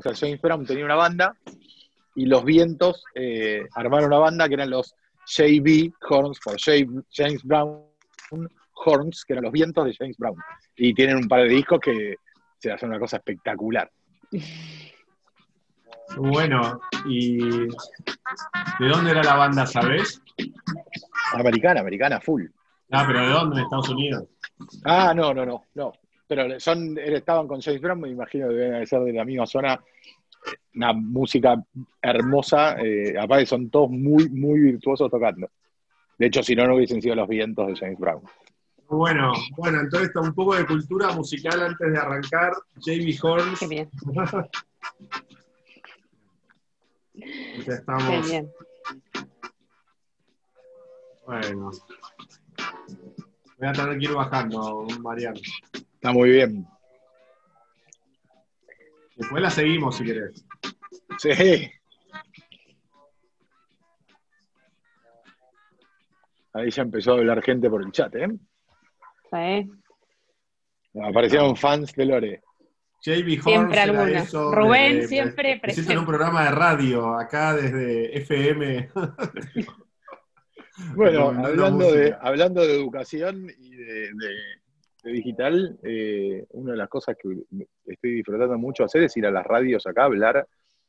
O sea, James Brown tenía una banda y los vientos eh, armaron una banda que eran los JB Horns, por James Brown Horns, que eran los vientos de James Brown. Y tienen un par de discos que se hacen una cosa espectacular. Bueno, ¿y de dónde era la banda, sabes? Americana, americana, full. Ah, pero ¿de dónde? ¿En Estados Unidos? Ah, no, no, no, no. Pero son, estaban con James Brown, me imagino que deben ser de la misma zona. Una música hermosa, eh, aparte son todos muy, muy virtuosos tocando. De hecho, si no, no hubiesen sido los vientos de James Brown. Bueno, bueno, entonces un poco de cultura musical antes de arrancar. Jamie Horn. Qué bien. Ya estamos. Qué bien. Bueno. Voy a tener que ir bajando, Mariano. Está muy bien. Después la seguimos si querés. Sí. Ahí ya empezó a hablar gente por el chat, ¿eh? Sí. Aparecieron fans de Lore. JB Siempre era alguno. eso Rubén siempre presente. en un programa de radio, acá desde FM. Bueno, hablando de, hablando de educación y de, de- de digital, eh, una de las cosas que estoy disfrutando mucho hacer es ir a las radios acá a hablar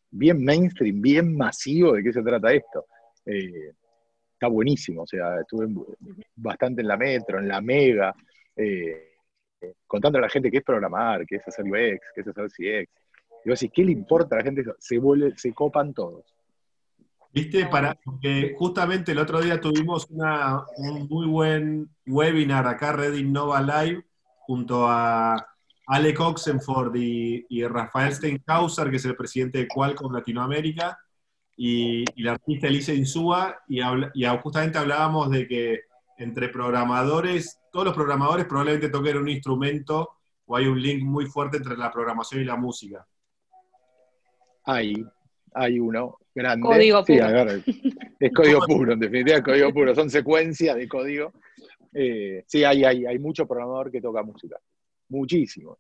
bien mainstream, bien masivo de qué se trata esto. Eh, está buenísimo, o sea, estuve bastante en la Metro, en la Mega, eh, contando a la gente qué es programar, qué es hacer UX, qué es hacer CX. Y vos decís, ¿qué le importa a la gente? Se, vuelve, se copan todos. Viste, para porque justamente el otro día tuvimos una- un muy buen webinar acá, Red Innova Live, junto a Alec Oxenford y, y Rafael Steinhauser, que es el presidente de Qualcomm Latinoamérica, y, y la artista Elise Insúa, y, habla- y justamente hablábamos de que entre programadores, todos los programadores probablemente toquen un instrumento o hay un link muy fuerte entre la programación y la música. Hay, hay uno grande. Código Sí, puro. ver, es código puro, en definitiva es código puro, son secuencias de código. Eh, sí, hay, hay, hay mucho programador que toca música, muchísimo.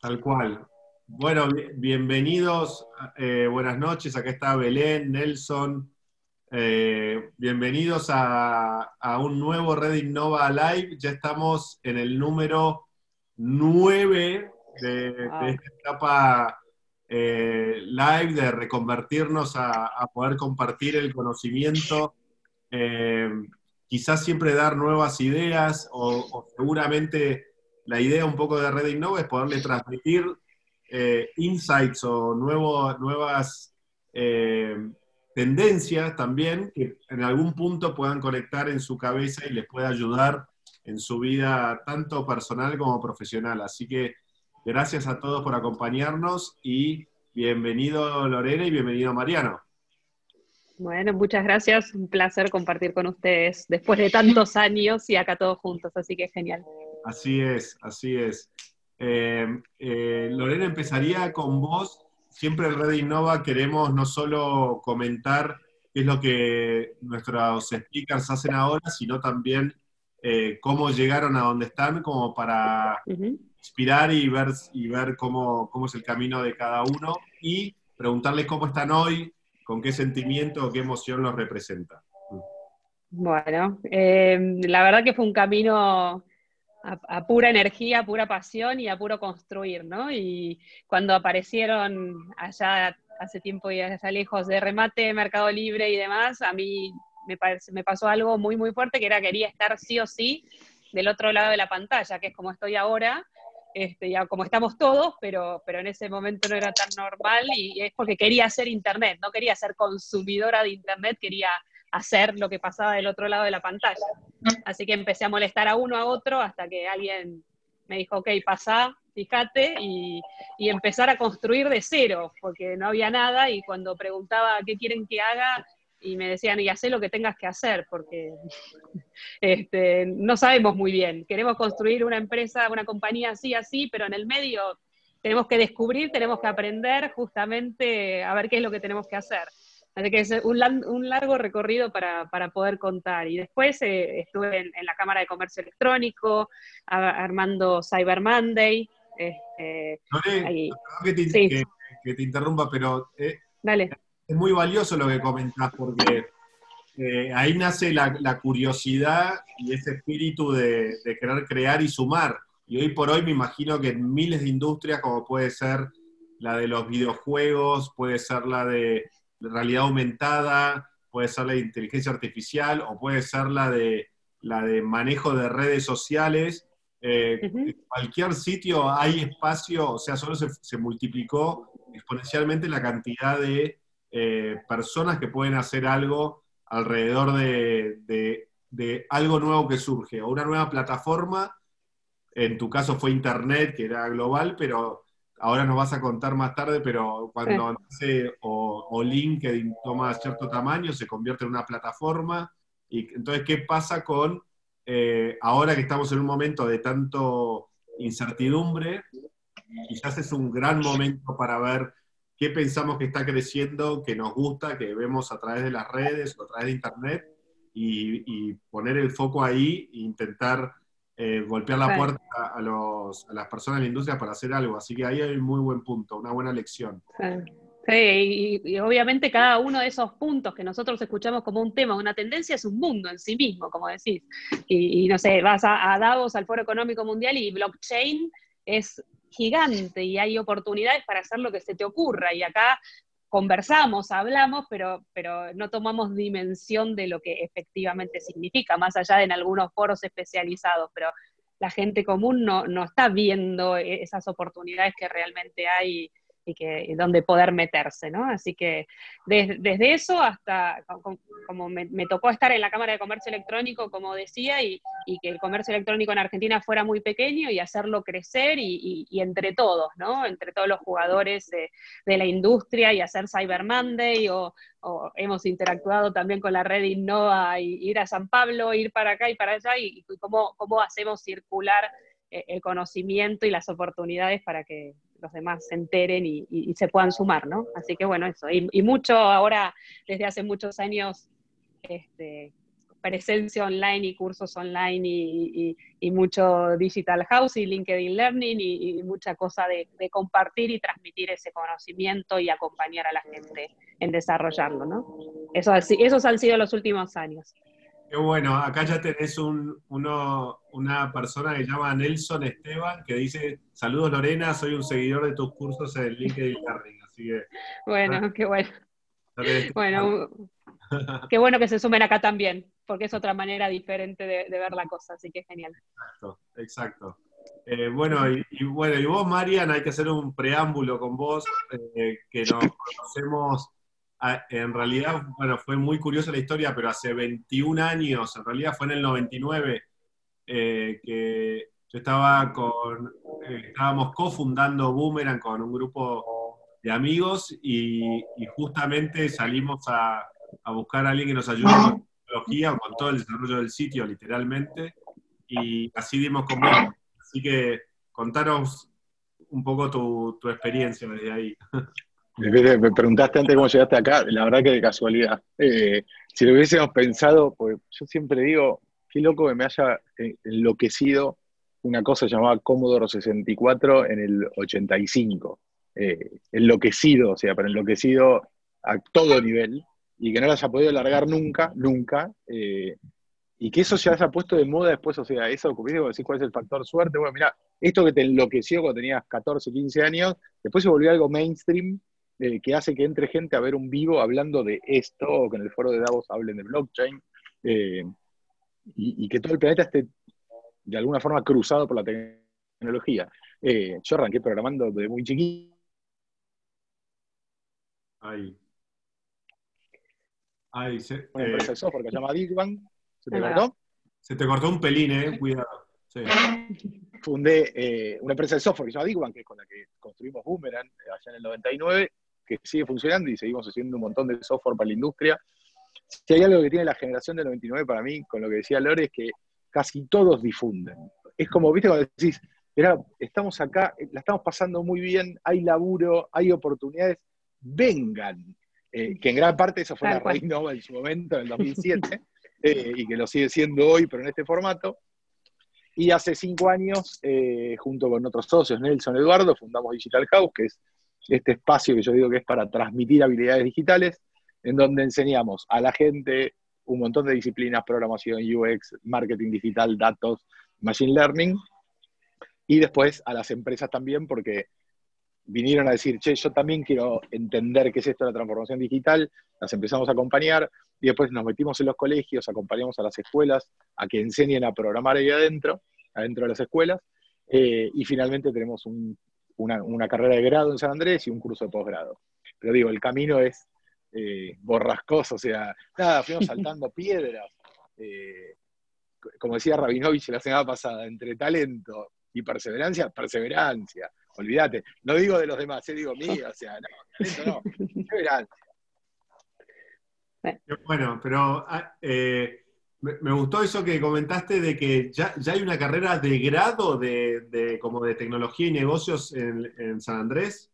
Tal cual. Bueno, bi- bienvenidos, eh, buenas noches, acá está Belén, Nelson. eh, bienvenidos a, a un nuevo Red Innova Live. Ya estamos en el número 9 de, esta etapa eh, live, de reconvertirnos a, poder compartir el conocimiento. eh, quizás siempre dar nuevas ideas o, seguramente la idea un poco de Red Innova es poderle transmitir eh, insights o nuevas tendencias también que en algún punto puedan conectar en su cabeza y les pueda ayudar en su vida tanto personal como profesional. Así que gracias a todos por acompañarnos y bienvenido Lorena y bienvenido Mariano. Bueno, muchas gracias. Un placer compartir con ustedes después de tantos años y acá todos juntos, así que genial. Así es, así es. Eh, eh, Lorena, empezaría con vos. Siempre en Red Innova queremos no solo comentar qué es lo que nuestros speakers hacen ahora, sino también eh, cómo llegaron a donde están, como para. Inspirar y ver, y ver cómo, cómo es el camino de cada uno y preguntarles cómo están hoy, con qué sentimiento o qué emoción los representa. Bueno, eh, la verdad que fue un camino a, a pura energía, a pura pasión y a puro construir, ¿no? Y cuando aparecieron allá hace tiempo y allá lejos de remate, Mercado Libre y demás, a mí me, parece- me pasó algo muy, muy fuerte, que era quería estar sí o sí del otro lado de la pantalla, que es como estoy ahora, este, ya como estamos todos, pero, pero en ese momento no era tan normal y es porque quería hacer Internet, no quería ser consumidora de Internet, quería hacer lo que pasaba del otro lado de la pantalla. Así que empecé a molestar a uno a otro hasta que alguien me dijo, ok, pasá, fíjate, y, y empezar a construir de cero, porque no había nada, y cuando preguntaba qué quieren que haga, y me decían, y hacé lo que tengas que hacer, porque este, no sabemos muy bien. Queremos construir una empresa, una compañía así, así, pero en el medio tenemos que descubrir, tenemos que aprender justamente a ver qué es lo que tenemos que hacer. Así que es un, largo recorrido para, para poder contar. Y después eh, estuve en, en la Cámara de Comercio Electrónico, a- armando Cyber Monday. perdón que, te- Sí. que- que te interrumpa, pero eh, Dale. Es muy valioso lo que comentás porque eh, ahí nace la, curiosidad y ese espíritu de, de, querer crear y sumar. Y hoy por hoy me imagino que en miles de industrias, como puede ser la de los videojuegos, puede ser la de realidad aumentada, puede ser la de inteligencia artificial o puede ser la de, la de manejo de redes sociales. Eh, en cualquier sitio hay espacio, o sea, solo se, multiplicó exponencialmente la cantidad de eh, personas que pueden hacer algo alrededor de, de, algo nuevo que surge, o una nueva plataforma, en tu caso fue Internet, que era global, pero ahora nos vas a contar más tarde, pero cuando nace o, LinkedIn toma cierto tamaño, se convierte en una plataforma. Y entonces, ¿qué pasa con eh, ahora que estamos en un momento de tanto incertidumbre? Quizás es un gran momento para ver qué pensamos que está creciendo, que nos gusta, que vemos a través de las redes o a través de Internet, y, poner el foco ahí e intentar eh, golpear la puerta a, los, a, las personas de la industria para hacer algo. Así que ahí hay un muy buen punto, una buena lección. Sí. y, obviamente cada uno de esos puntos que nosotros escuchamos como un tema, una tendencia, es un mundo en sí mismo, como decís. Y, no sé, vas a, a, Davos, al Foro Económico Mundial, y blockchain es gigante y hay oportunidades para hacer lo que se te ocurra. Y acá conversamos, hablamos, pero, pero no tomamos dimensión de lo que efectivamente significa, más allá de en algunos foros especializados, pero la gente común no, no está viendo esas oportunidades que realmente hay y que donde poder meterse, ¿no? Así que desde, eso hasta, como, me, tocó estar en la Cámara de Comercio Electrónico, como decía, y, que el comercio electrónico en Argentina fuera muy pequeño y hacerlo crecer y, entre todos, ¿no? Entre todos los jugadores de, la industria y hacer Cyber Monday o, hemos interactuado también con la red Innova y ir a San Pablo, ir para acá y para allá y, cómo, cómo hacemos circular eh, el conocimiento y las oportunidades para que los demás se enteren y, se puedan sumar, ¿no? Así que bueno, eso. Y, mucho ahora, desde hace muchos años, este, presencia online y cursos online y, mucho digital house y LinkedIn Learning y, mucha cosa de, compartir y transmitir ese conocimiento y acompañar a la gente en desarrollarlo, ¿no? Eso, esos han sido los últimos años. Qué bueno, acá ya tenés un, uno, una persona que se llama Nelson Esteban que dice, saludos Lorena, soy un seguidor de tus cursos en LinkedIn Learning, así que... Bueno, qué bueno. Bueno, qué bueno que se sumen acá también, porque es otra manera diferente de, ver la cosa, así que genial. Exacto, exacto. Eh, bueno, y, bueno, y vos, Marian, hay que hacer un preámbulo con vos, eh, que nos conocemos en realidad, bueno, fue muy curiosa la historia, pero hace 21 años, en realidad fue en el 99, eh, que yo estaba con, eh, estábamos cofundando Boomerang con un grupo de amigos y, justamente salimos a, buscar a alguien que nos ayude con tecnología, con todo el desarrollo del sitio, literalmente, y así dimos con. Así que contanos un poco tu experiencia desde ahí. Me preguntaste antes cómo llegaste acá, la verdad que de casualidad. Eh, si lo hubiésemos pensado, pues yo siempre digo, qué loco que me haya eh, enloquecido una cosa llamada Commodore 64 en el 85. Eh, enloquecido, o sea, pero enloquecido a todo nivel, y que no lo haya podido largar nunca, nunca, y que eso se haya puesto de moda después, o sea, eso, como decir cuál es el factor suerte, bueno, mira, esto que te enloqueció cuando tenías 14, 15 años, después se volvió algo mainstream, eh, que hace que entre gente a ver un vivo hablando de esto, o que en el foro de Davos hablen de blockchain, eh, y, que todo el planeta esté de alguna forma cruzado por la tecnología. Eh, yo arranqué programando desde muy chiquito. Ahí. Ahí se, una empresa de software que se llama Digwan. ¿Se te cortó? Se te cortó un pelín, eh, cuidado. Sí. Fundé una empresa de software que se llama Digwan, que es con la que construimos Boomerang allá en el 99, que sigue funcionando y seguimos haciendo un montón de software para la industria. Si hay algo que tiene la generación del 99 para mí, con lo que decía Lore, es que casi todos difunden. Es como, viste, cuando decís, mira, estamos acá, la estamos pasando muy bien, hay laburo, hay oportunidades, vengan. Eh, que en gran parte eso fue la raíz Nova en su momento, en el 2007, eh, y que lo sigue siendo hoy, pero en este formato. Y hace cinco años, eh, junto con otros socios, Nelson Eduardo, fundamos Digital House, que es este espacio que yo digo que es para transmitir habilidades digitales, en donde enseñamos a la gente un montón de disciplinas, programación, UX, marketing digital, datos, machine learning, y después a las empresas también, porque vinieron a decir, che, yo también quiero entender qué es esto de la transformación digital, las empezamos a acompañar, y después nos metimos en los colegios, acompañamos a las escuelas a que enseñen a programar ahí adentro, adentro de las escuelas, eh, y finalmente tenemos una, carrera de grado en San Andrés y un curso de posgrado. Pero digo, el camino es eh, borrascoso, o sea, nada, fuimos saltando piedras. Eh, como decía Rabinovich la semana pasada, entre talento y perseverancia, perseverancia. Olvídate, no digo de los demás, digo mío, o sea, no, talento no, perseverancia. Bueno, pero ah, eh, me, gustó eso que comentaste de que ya, hay una carrera de grado de, como de tecnología y negocios en San Andrés.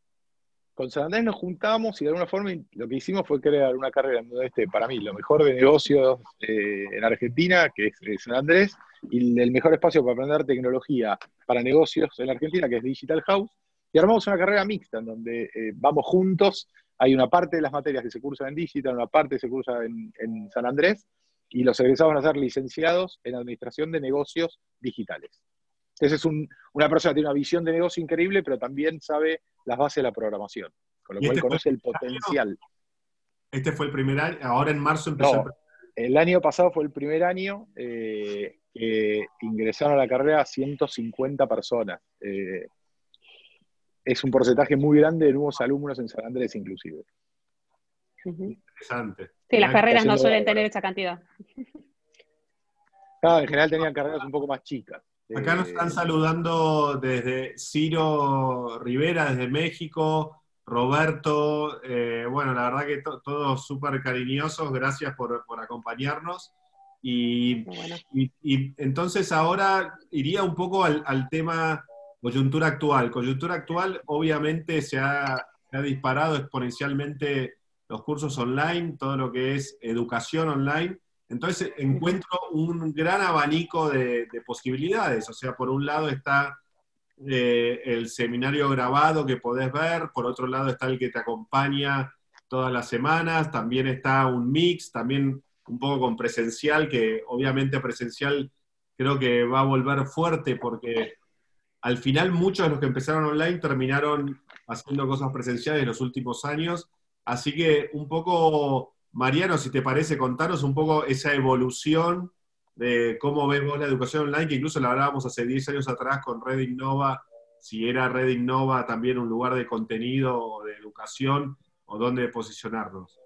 Con San Andrés nos juntamos y de alguna forma lo que hicimos fue crear una carrera en este, para mí, lo mejor de negocios eh, en Argentina, que es, San Andrés, y el mejor espacio para aprender tecnología para negocios en Argentina, que es Digital House, y armamos una carrera mixta en donde eh, vamos juntos, hay una parte de las materias que se cursan en Digital, una parte se cursa en, San Andrés, y los egresados van a ser licenciados en Administración de Negocios Digitales. Esa es una persona que tiene una visión de negocio increíble, pero también sabe las bases de la programación, con lo cual este conoce el potencial. Este fue el primer año, ahora en marzo empezó. el... año pasado fue el primer año eh, que ingresaron a la carrera 150 personas. Eh, es un porcentaje muy grande de nuevos alumnos en San Andrés, inclusive. Interesante. Sí, las carreras no suelen tener esa cantidad. Claro, en general tenían carreras un poco más chicas. Acá nos están saludando desde Ciro Rivera, desde México, Roberto, eh, bueno, la verdad que todos súper cariñosos, gracias por, acompañarnos. Y, entonces ahora iría un poco al, tema coyuntura actual. Coyuntura actual, obviamente se ha, se ha disparado exponencialmente los cursos online, todo lo que es educación online. Entonces encuentro un gran abanico de, posibilidades. O sea, por un lado está eh, el seminario grabado que podés ver, por otro lado está el que te acompaña todas las semanas, también está un mix, también un poco con presencial, que obviamente presencial creo que va a volver fuerte porque al final muchos de los que empezaron online terminaron haciendo cosas presenciales en los últimos años. Así que un poco Mariano, si te parece, contanos un poco esa evolución de cómo ves vos la educación online, que incluso la hablábamos hace 10 años atrás con Red Innova, si era Red Innova también un lugar de contenido o de educación, o dónde posicionarnos.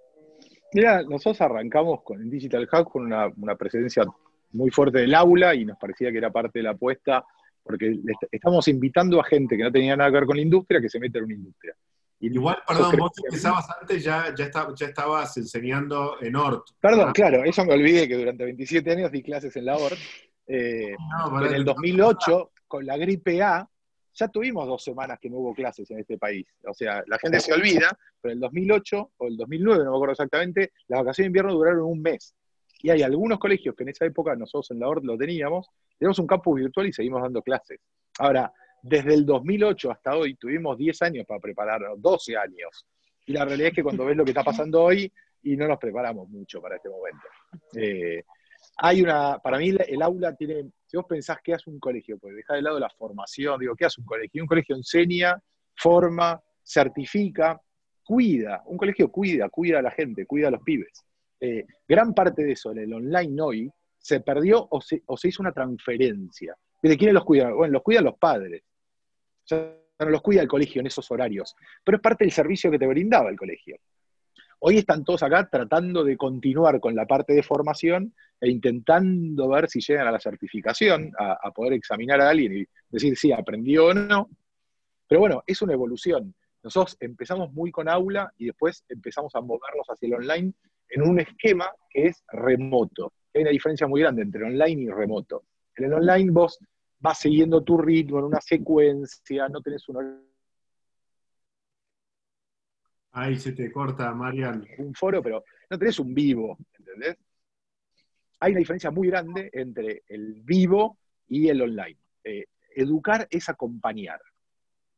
Mira, nosotros arrancamos con el Digital Hub con una, una presencia muy fuerte del aula y nos parecía que era parte de la apuesta, porque estamos invitando a gente que no tenía nada que ver con la industria que se mete en una industria. Igual, perdón, vos empezabas antes, ya, ya, ya estabas enseñando en ORT. Perdón, claro, eso me olvidé que durante 27 años di clases en la ORT. Eh, en el 2008, con la gripe A, ya tuvimos dos semanas que no hubo clases en este país. O sea, la gente se olvida, pero en el 2008 o el 2009, no me acuerdo exactamente, las vacaciones de invierno duraron un mes. Y hay algunos colegios que en esa época nosotros en la ORT lo teníamos, tenemos un campus virtual y seguimos dando clases. Ahora, desde el 2008 hasta hoy tuvimos 10 años para prepararnos, 12 años. Y la realidad es que cuando ves lo que está pasando hoy, y no nos preparamos mucho para este momento. Eh, hay una, para mí el aula tiene, si vos pensás que hace un colegio, pues deja de lado la formación, digo, ¿qué hace un colegio? Un colegio enseña, forma, certifica, cuida, un colegio cuida, cuida a la gente, cuida a los pibes. Eh, gran parte de eso en el online hoy se perdió o se, o se hizo una transferencia. ¿De quiénes los cuidan? Bueno, los cuidan los padres no los cuida el colegio en esos horarios, pero es parte del servicio que te brindaba el colegio. Hoy están todos acá tratando de continuar con la parte de formación e intentando ver si llegan a la certificación, a, poder examinar a alguien y decir si aprendió o no. Pero bueno, es una evolución. Nosotros empezamos muy con aula y después empezamos a movernos hacia el online en un esquema que es remoto. Hay una diferencia muy grande entre online y remoto. En el online vos vas siguiendo tu ritmo en una secuencia, no tenés un... Ahí se te corta, Marian. Un foro, pero no tenés un vivo, ¿entendés? Hay una diferencia muy grande entre el vivo y el online. Eh, educar es acompañar.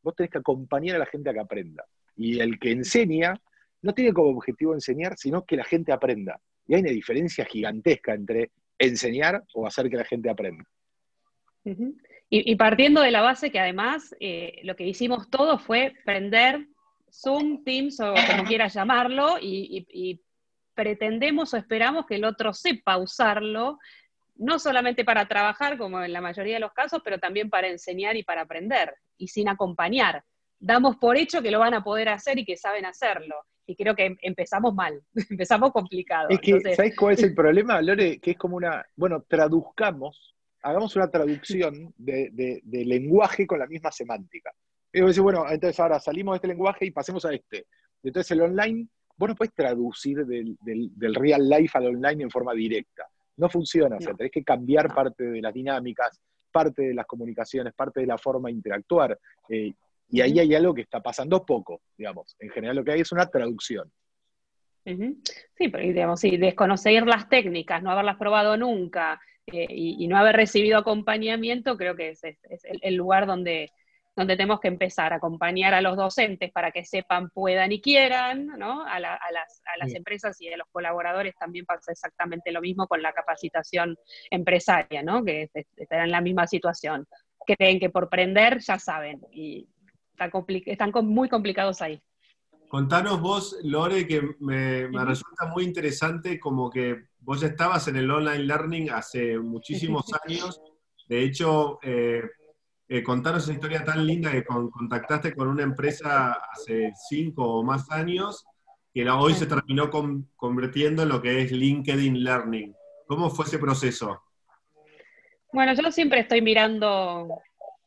Vos tenés que acompañar a la gente a que aprenda. Y el que enseña no tiene como objetivo enseñar, sino que la gente aprenda. Y hay una diferencia gigantesca entre enseñar o hacer que la gente aprenda. Y, partiendo de la base que además eh, lo que hicimos todos fue prender Zoom, Teams o como quieras llamarlo, y, pretendemos o esperamos que el otro sepa usarlo, no solamente para trabajar, como en la mayoría de los casos, pero también para enseñar y para aprender, y sin acompañar. Damos por hecho que lo van a poder hacer y que saben hacerlo. Y creo que empezamos mal, empezamos complicado. Es que, ¿sabes cuál es el problema, Lore? Que es como una, bueno, traduzcamos, hagamos una traducción de lenguaje con la misma semántica. Y vos bueno, entonces ahora salimos de este lenguaje y pasemos a este. Entonces el online, vos no puedes traducir del, real life al online en forma directa. No funciona, o sea, tenés que cambiar parte de las dinámicas, parte de las comunicaciones, parte de la forma de interactuar. Eh, y ahí hay algo que está pasando poco, digamos. En general lo que hay es una traducción. Sí, pero digamos, sí, desconocer las técnicas, no haberlas probado nunca eh, y, no haber recibido acompañamiento, creo que es, el, lugar donde, donde tenemos que empezar a acompañar a los docentes para que sepan, puedan y quieran, ¿no? A, las, empresas y a los colaboradores también pasa exactamente lo mismo con la capacitación empresaria, ¿no? Que están en la misma situación. Creen que por prender ya saben y están, muy complicados ahí. Contanos vos, Lore, que me, resulta muy interesante como que vos ya estabas en el online learning hace muchísimos años. De hecho, eh, eh, contaros esa historia tan linda que contactaste con una empresa hace cinco o más años que hoy se terminó convirtiendo en lo que es LinkedIn Learning. ¿Cómo fue ese proceso? Bueno, yo siempre estoy mirando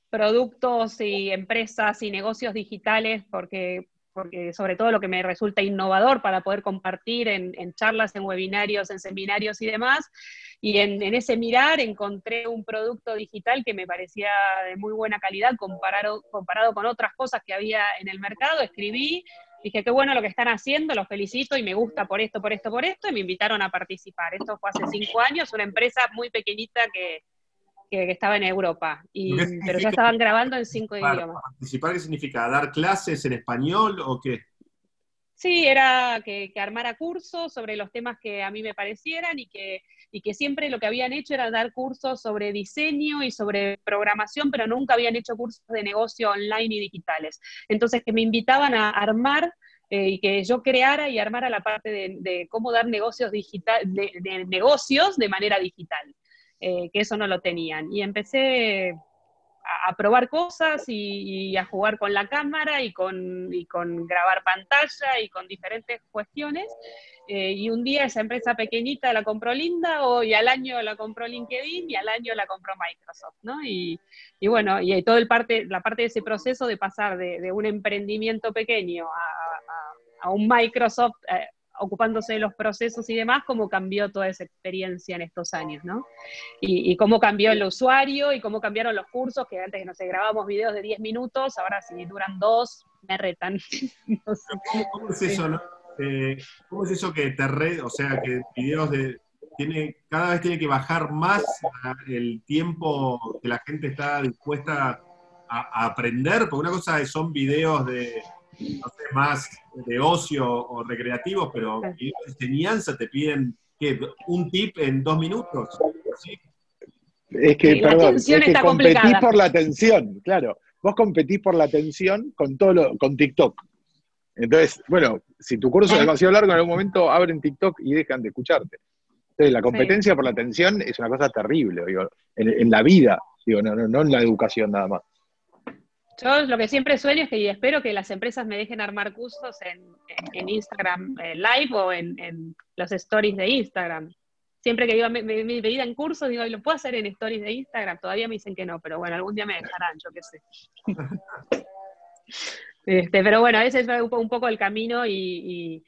productos y empresas y negocios digitales porque, porque sobre todo lo que me resulta innovador para poder compartir en, charlas, en webinarios, en seminarios y demás, y en, ese mirar encontré un producto digital que me parecía de muy buena calidad comparado, comparado con otras cosas que había en el mercado. Escribí, dije, qué bueno lo que están haciendo, los felicito y me gusta por esto, por esto, por esto, y me invitaron a participar. Esto fue hace cinco años, una empresa muy pequeñita que, que, estaba en Europa, y, pero ya estaban grabando en cinco idiomas. ¿Participar qué significa? ¿Dar clases en español o qué? Sí, era que, armara cursos sobre los temas que a mí me parecieran y que, y que siempre lo que habían hecho era dar cursos sobre diseño y sobre programación, pero nunca habían hecho cursos de negocio online y digitales. Entonces, que me invitaban a armar eh, y que yo creara y armara la parte de, cómo dar negocios, digital, de, negocios de manera digital, eh, que eso no lo tenían. Y empecé a, probar cosas y, a jugar con la cámara y con, con grabar pantalla y con diferentes cuestiones. Eh, y un día esa empresa pequeñita la compró Linda, y al año la compró LinkedIn y al año la compró Microsoft, ¿no? Y, y bueno, y todo el parte, la parte de ese proceso de pasar de, un emprendimiento pequeño a, a, un Microsoft, eh, ocupándose de los procesos y demás, cómo cambió toda esa experiencia en estos años, ¿no? Y, cómo cambió el usuario y cómo cambiaron los cursos, que antes, no sé, grabábamos videos de 10 minutos, ahora si duran dos, me retan. ¿Cómo, es eso, no? Eh, ¿Cómo es eso que te red, o sea, que videos de, tiene, cada vez tiene que bajar más el tiempo que la gente está dispuesta a, aprender? Porque una cosa son videos de, no sé, más de ocio o recreativos, pero de enseñanza te piden ¿qué? un tip en dos minutos. Es que, perdón, es que competís por la atención, claro. Vos competís por la atención con todo lo, con TikTok. Entonces, bueno, si tu curso es demasiado largo, en algún momento abren TikTok y dejan de escucharte. Entonces, la competencia por la atención es una cosa terrible, digo, en, la vida, digo, no, no, no en la educación nada más. Yo lo que siempre sueño es que y espero que las empresas me dejen armar cursos en, Instagram eh, Live o en, los stories de Instagram. Siempre que digo mi, vida en cursos, digo, ¿lo puedo hacer en stories de Instagram? Todavía me dicen que no, pero bueno, algún día me dejarán, yo qué sé. este, pero bueno, ese es un poco el camino y,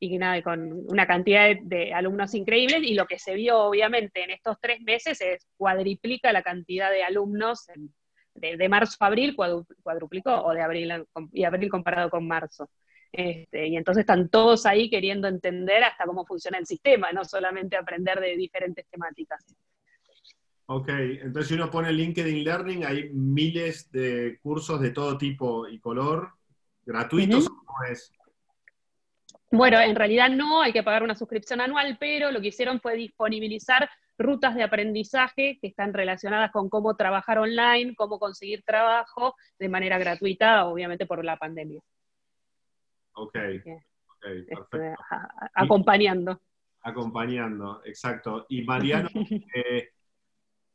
y, nada, con una cantidad de, de, alumnos increíbles y lo que se vio obviamente en estos tres meses es cuadriplica la cantidad de alumnos en, de, marzo a abril cuadruplicó, o de abril y abril comparado con marzo. Este, y entonces están todos ahí queriendo entender hasta cómo funciona el sistema, no solamente aprender de diferentes temáticas. Ok, entonces si uno pone LinkedIn Learning, hay miles de cursos de todo tipo y color. gratuitos o cómo es? Bueno, en realidad no, hay que pagar una suscripción anual, pero lo que hicieron fue disponibilizar rutas de aprendizaje que están relacionadas con cómo trabajar online, cómo conseguir trabajo de manera gratuita, obviamente por la pandemia. Ok, okay este, perfecto. acompañando. Acompañando, exacto. Y Mariano, eh,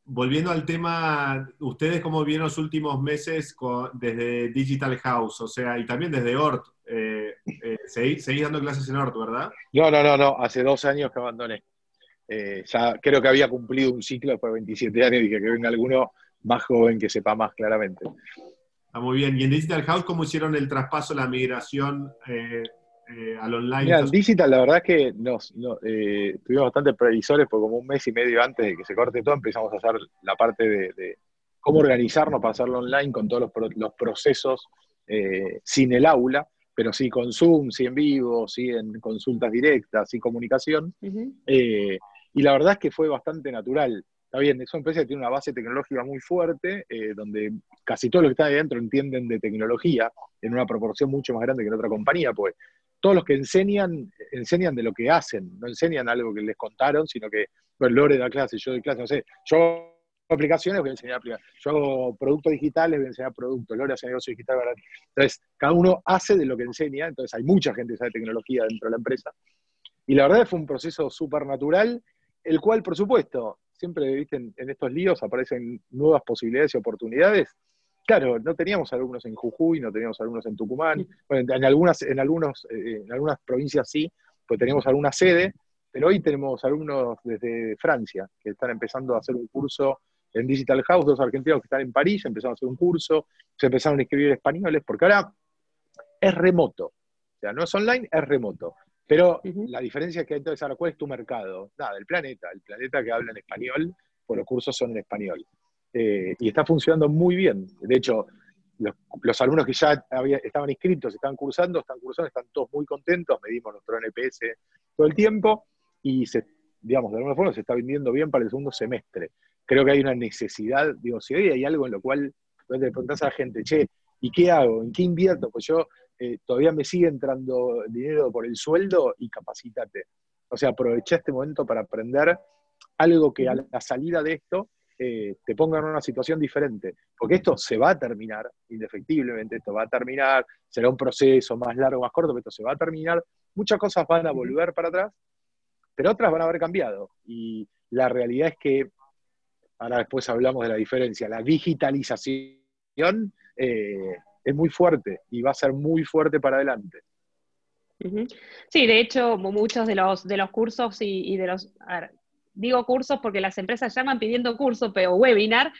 volviendo al tema, ¿ustedes cómo vieron los últimos meses desde Digital House? O sea, y también desde ORT. Eh, eh seguís, dando clases en ORT, ¿verdad? No, no, no, no. Hace dos años que abandoné. Eh, ya creo que había cumplido un ciclo después de 27 años y dije que venga alguno más joven que sepa más claramente. Está muy bien. ¿Y en Digital House cómo hicieron el traspaso, la migración eh, eh, al online? Mira, en Digital la verdad es que nos, tuvimos bastante previsores, porque como un mes y medio antes de que se corte todo empezamos a hacer la parte de, cómo organizarnos para hacerlo online con todos los, procesos sin el aula pero sí con Zoom, sí en vivo, sí en consultas directas, sí comunicación. Y la verdad es que fue bastante natural. Está bien, es una empresa que tiene una base tecnológica muy fuerte, eh, donde casi todos los que están ahí dentro entienden de tecnología en una proporción mucho más grande que en otra compañía, pues todos los que enseñan, enseñan de lo que hacen, no enseñan algo que les contaron, sino que, bueno, Lore da clase, yo doy clase, no sé, yo hago aplicaciones, voy a enseñar aplicaciones, yo hago productos digitales, voy a enseñar productos, Lore hace negocio digital, ¿verdad? Entonces, cada uno hace de lo que enseña, entonces hay mucha gente que sabe tecnología dentro de la empresa, y la verdad fue un proceso súper natural, el cual, por supuesto, siempre ¿viste? En, estos líos aparecen nuevas posibilidades y oportunidades. Claro, no teníamos alumnos en Jujuy, no teníamos alumnos en Tucumán, bueno, en, algunas, en, algunos, eh, en algunas provincias sí, pues teníamos alguna sede, pero hoy tenemos alumnos desde Francia que están empezando a hacer un curso en Digital House, dos argentinos que están en París, empezaron a hacer un curso, se empezaron a escribir españoles, porque ahora es remoto. O sea, no es online, es remoto. Pero la diferencia es que entonces ahora, ¿cuál es tu mercado? Nada, el planeta, el planeta que habla en español, pues los cursos son en español. Eh, y está funcionando muy bien. De hecho, los, alumnos que ya estaban inscritos, estaban cursando, están cursando, están todos muy contentos, medimos nuestro NPS todo el tiempo y se, digamos, de alguna forma se está vendiendo bien para el segundo semestre. Creo que hay una necesidad, digo, si hoy hay algo en lo cual le preguntás a la gente, che, ¿y qué hago? ¿En qué invierto? Pues yo eh, todavía me sigue entrando dinero por el sueldo y capacítate. O sea, aprovecha este momento para aprender algo que a la salida de esto eh, te ponga en una situación diferente. Porque esto se va a terminar, indefectiblemente, esto va a terminar, será un proceso más largo, más corto, pero esto se va a terminar. Muchas cosas van a volver para atrás, pero otras van a haber cambiado. Y la realidad es que, ahora después hablamos de la diferencia, la digitalización eh, es muy fuerte y va a ser muy fuerte para adelante. Sí, de hecho, muchos de los, de los cursos y, de los, digo cursos porque las empresas llaman pidiendo curso o webinar,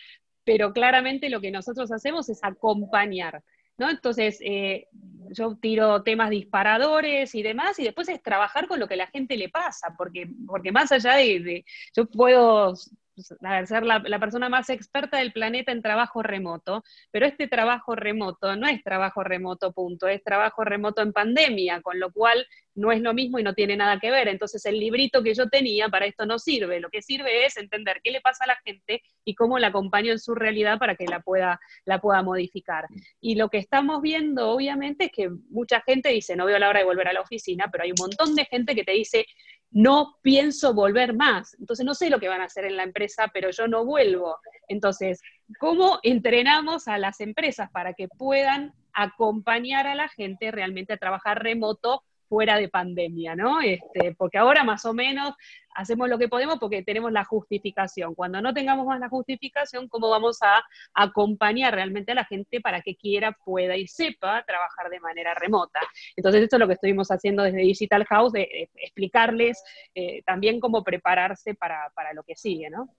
pero claramente lo que nosotros hacemos es acompañar. ¿no? Entonces, eh, yo tiro temas disparadores y demás, y después es trabajar con lo que la gente le pasa, porque, porque más allá de, de yo puedo ser la, persona más experta del planeta en trabajo remoto, pero este trabajo remoto no es trabajo remoto punto, es trabajo remoto en pandemia, con lo cual no es lo mismo y no tiene nada que ver. Entonces el librito que yo tenía para esto no sirve, lo que sirve es entender qué le pasa a la gente y cómo la acompaño en su realidad para que la pueda, la pueda modificar. Y lo que estamos viendo obviamente es que mucha gente dice, no veo la hora de volver a la oficina, pero hay un montón de gente que te dice, no pienso volver más. Entonces no sé lo que van a hacer en la empresa, pero yo no vuelvo. Entonces, ¿cómo entrenamos a las empresas para que puedan acompañar a la gente realmente a trabajar remoto fuera de pandemia, ¿no? Este, porque ahora más o menos hacemos lo que podemos porque tenemos la justificación. Cuando no tengamos más la justificación, ¿cómo vamos a acompañar realmente a la gente para que quiera, pueda y sepa trabajar de manera remota? Entonces, esto es lo que estuvimos haciendo desde Digital House, de, explicarles eh, también cómo prepararse para, para, lo que sigue, ¿no?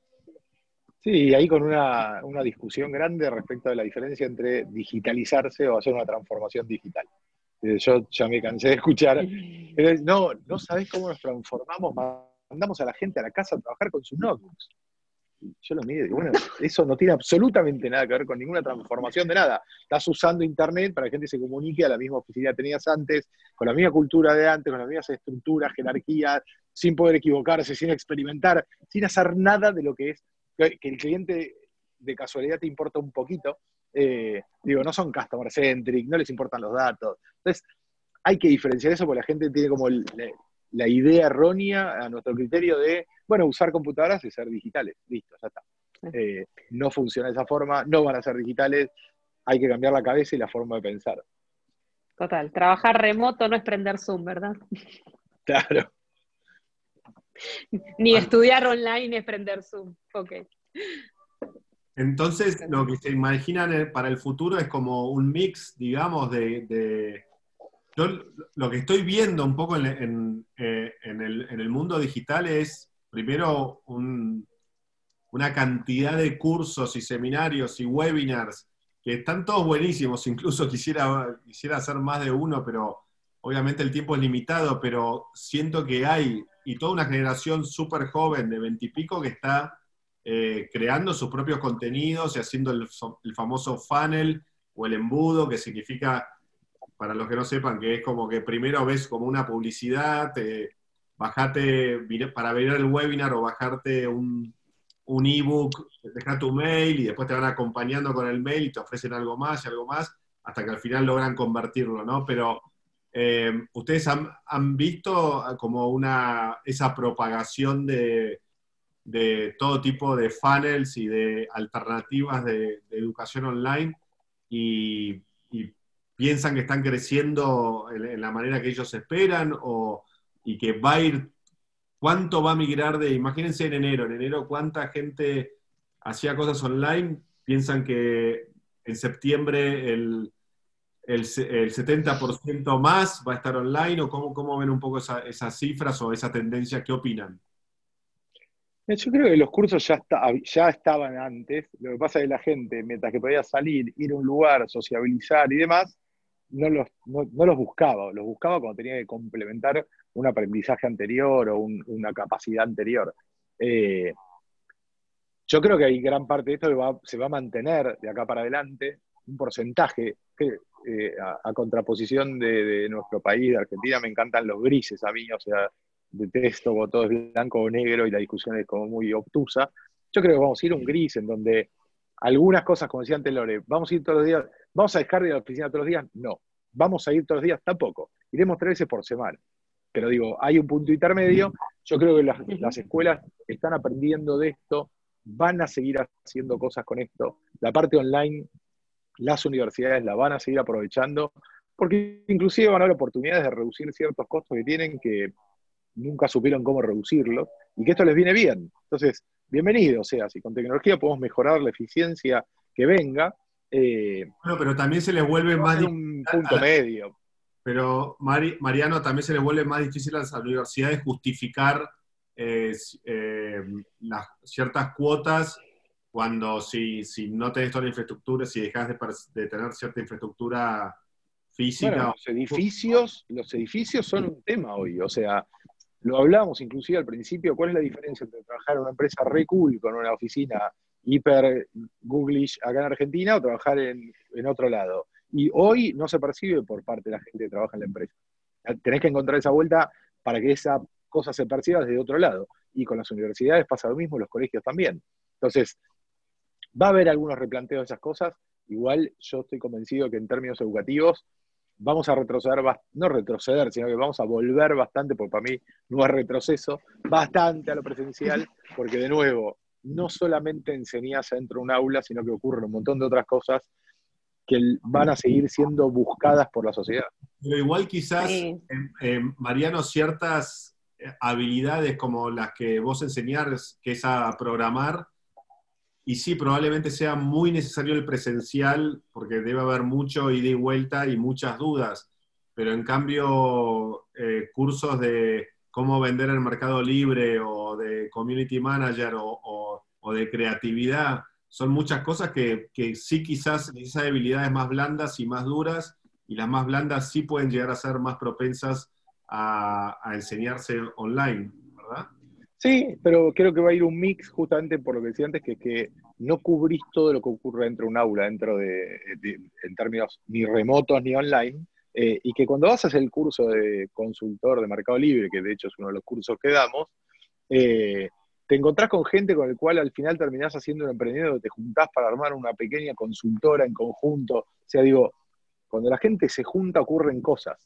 Sí, ahí con una, una discusión grande respecto de la diferencia entre digitalizarse o hacer una transformación digital. Eh, yo ya me cansé de escuchar. No, no sabés cómo nos transformamos, mandamos a la gente a la casa a trabajar con sus notebooks. Yo lo digo, bueno, eso no tiene absolutamente nada que ver con ninguna transformación de nada. Estás usando Internet para que la gente se comunique a la misma oficina que tenías antes, con la misma cultura de antes, con las mismas estructuras, jerarquías, sin poder equivocarse, sin experimentar, sin hacer nada de lo que es, que el cliente de casualidad te importa un poquito, eh, digo, no son customer centric, no les importan los datos. Entonces, hay que diferenciar eso porque la gente tiene como la, idea errónea a nuestro criterio de, bueno, usar computadoras y ser digitales. Listo, ya está. Eh, no funciona de esa forma, no van a ser digitales, hay que cambiar la cabeza y la forma de pensar. Total, trabajar remoto no es prender Zoom, ¿verdad? Claro. Ni estudiar online es prender Zoom. Ok. Entonces, lo que se imaginan para el futuro es como un mix, digamos, de... Yo lo que estoy viendo un poco en, eh, el, mundo digital es, primero, una cantidad de cursos y seminarios y webinars que están todos buenísimos, incluso quisiera, quisiera hacer más de uno, pero obviamente el tiempo es limitado, pero siento que hay, y toda una generación súper joven de veintipico que está eh, creando sus propios contenidos y haciendo el, famoso funnel o el embudo, que significa, para los que no sepan, que es como que primero ves como una publicidad, bajate para ver el webinar o bajarte un, un ebook, deja tu mail y después te van acompañando con el mail y te ofrecen algo más y algo más, hasta que al final logran convertirlo, ¿no? Pero eh, ustedes han, visto como una, esa propagación de, todo tipo de funnels y de alternativas de, educación online y, piensan que están creciendo en, la manera que ellos esperan o, y que va a ir ¿Cuánto va a migrar de, imagínense en enero, en enero cuánta gente hacía cosas online? Piensan que en septiembre el, el, 70% más va a estar online o cómo, cómo ven un poco esas cifras o esa tendencia, ¿qué opinan? Yo creo que los cursos ya, ya estaban antes, lo que pasa es que la gente, mientras que podía salir, ir a un lugar, sociabilizar y demás, no los, no los buscaba, los buscaba cuando tenía que complementar un aprendizaje anterior o una capacidad anterior. Eh, yo creo que hay gran parte de esto se va a mantener de acá para adelante, un porcentaje, que, eh, a, contraposición de, nuestro país, de Argentina, me encantan los grises a mí, o sea, detesto cuando todo es blanco o negro y la discusión es como muy obtusa. Yo creo que vamos a ir a un gris en donde algunas cosas, como decía antes Lore, vamos a ir todos los días, vamos a dejar de ir a la oficina todos los días, no. Vamos a ir todos los días, tampoco. Iremos tres veces por semana. Pero digo, hay un punto intermedio. Yo creo que las, escuelas están aprendiendo de esto, van a seguir haciendo cosas con esto. La parte online, las universidades la van a seguir aprovechando, porque inclusive van a haber oportunidades de reducir ciertos costos que tienen que nunca supieron cómo reducirlos y que esto les viene bien. Entonces, bienvenido, o sea, si con tecnología podemos mejorar la eficiencia que venga. Eh, bueno, pero también se les vuelve más... Un punto medio. Pero Mariano, también se le vuelve más difícil a las universidades justificar eh, eh, las ciertas cuotas cuando si, si no tenés toda la infraestructura, si dejas de, tener cierta infraestructura física. los, edificios, los edificios son un tema hoy, o sea, lo hablamos inclusive al principio, ¿cuál es la diferencia entre trabajar en una empresa re cool con una oficina hiper googlish acá en Argentina o trabajar en, en otro lado? Y hoy no se percibe por parte de la gente que trabaja en la empresa. Tenés que encontrar esa vuelta para que esa cosa se perciba desde otro lado. Y con las universidades pasa lo mismo, los colegios también. Entonces, va a haber algunos replanteos de esas cosas. Igual yo estoy convencido que en términos educativos vamos a retroceder, no retroceder, sino que vamos a volver bastante, porque para mí no es retroceso, bastante a lo presencial, porque de nuevo, no solamente enseñás dentro de un aula, sino que ocurren un montón de otras cosas que van a seguir siendo buscadas por la sociedad. Pero igual quizás, Mariano, ciertas eh, habilidades como las que vos enseñás, que es a programar, y sí, probablemente sea muy necesario el presencial, porque debe haber mucho ida y vuelta y muchas dudas, pero en cambio, eh, cursos de cómo vender el mercado libre o de community manager o de creatividad, son muchas cosas que, sí quizás esas habilidades más blandas y más duras, y las más blandas sí pueden llegar a ser más propensas a, enseñarse online. Sí, pero creo que va a ir un mix justamente por lo que decía antes, que, que no cubrís todo lo que ocurre dentro de un aula, dentro de, en términos ni remotos ni online, eh, y que cuando vas a hacer el curso de consultor de Mercado Libre, que de hecho es uno de los cursos que damos, eh, te encontrás con gente con el cual al final terminás haciendo un emprendimiento, te juntás para armar una pequeña consultora en conjunto. O sea, digo, cuando la gente se junta ocurren cosas.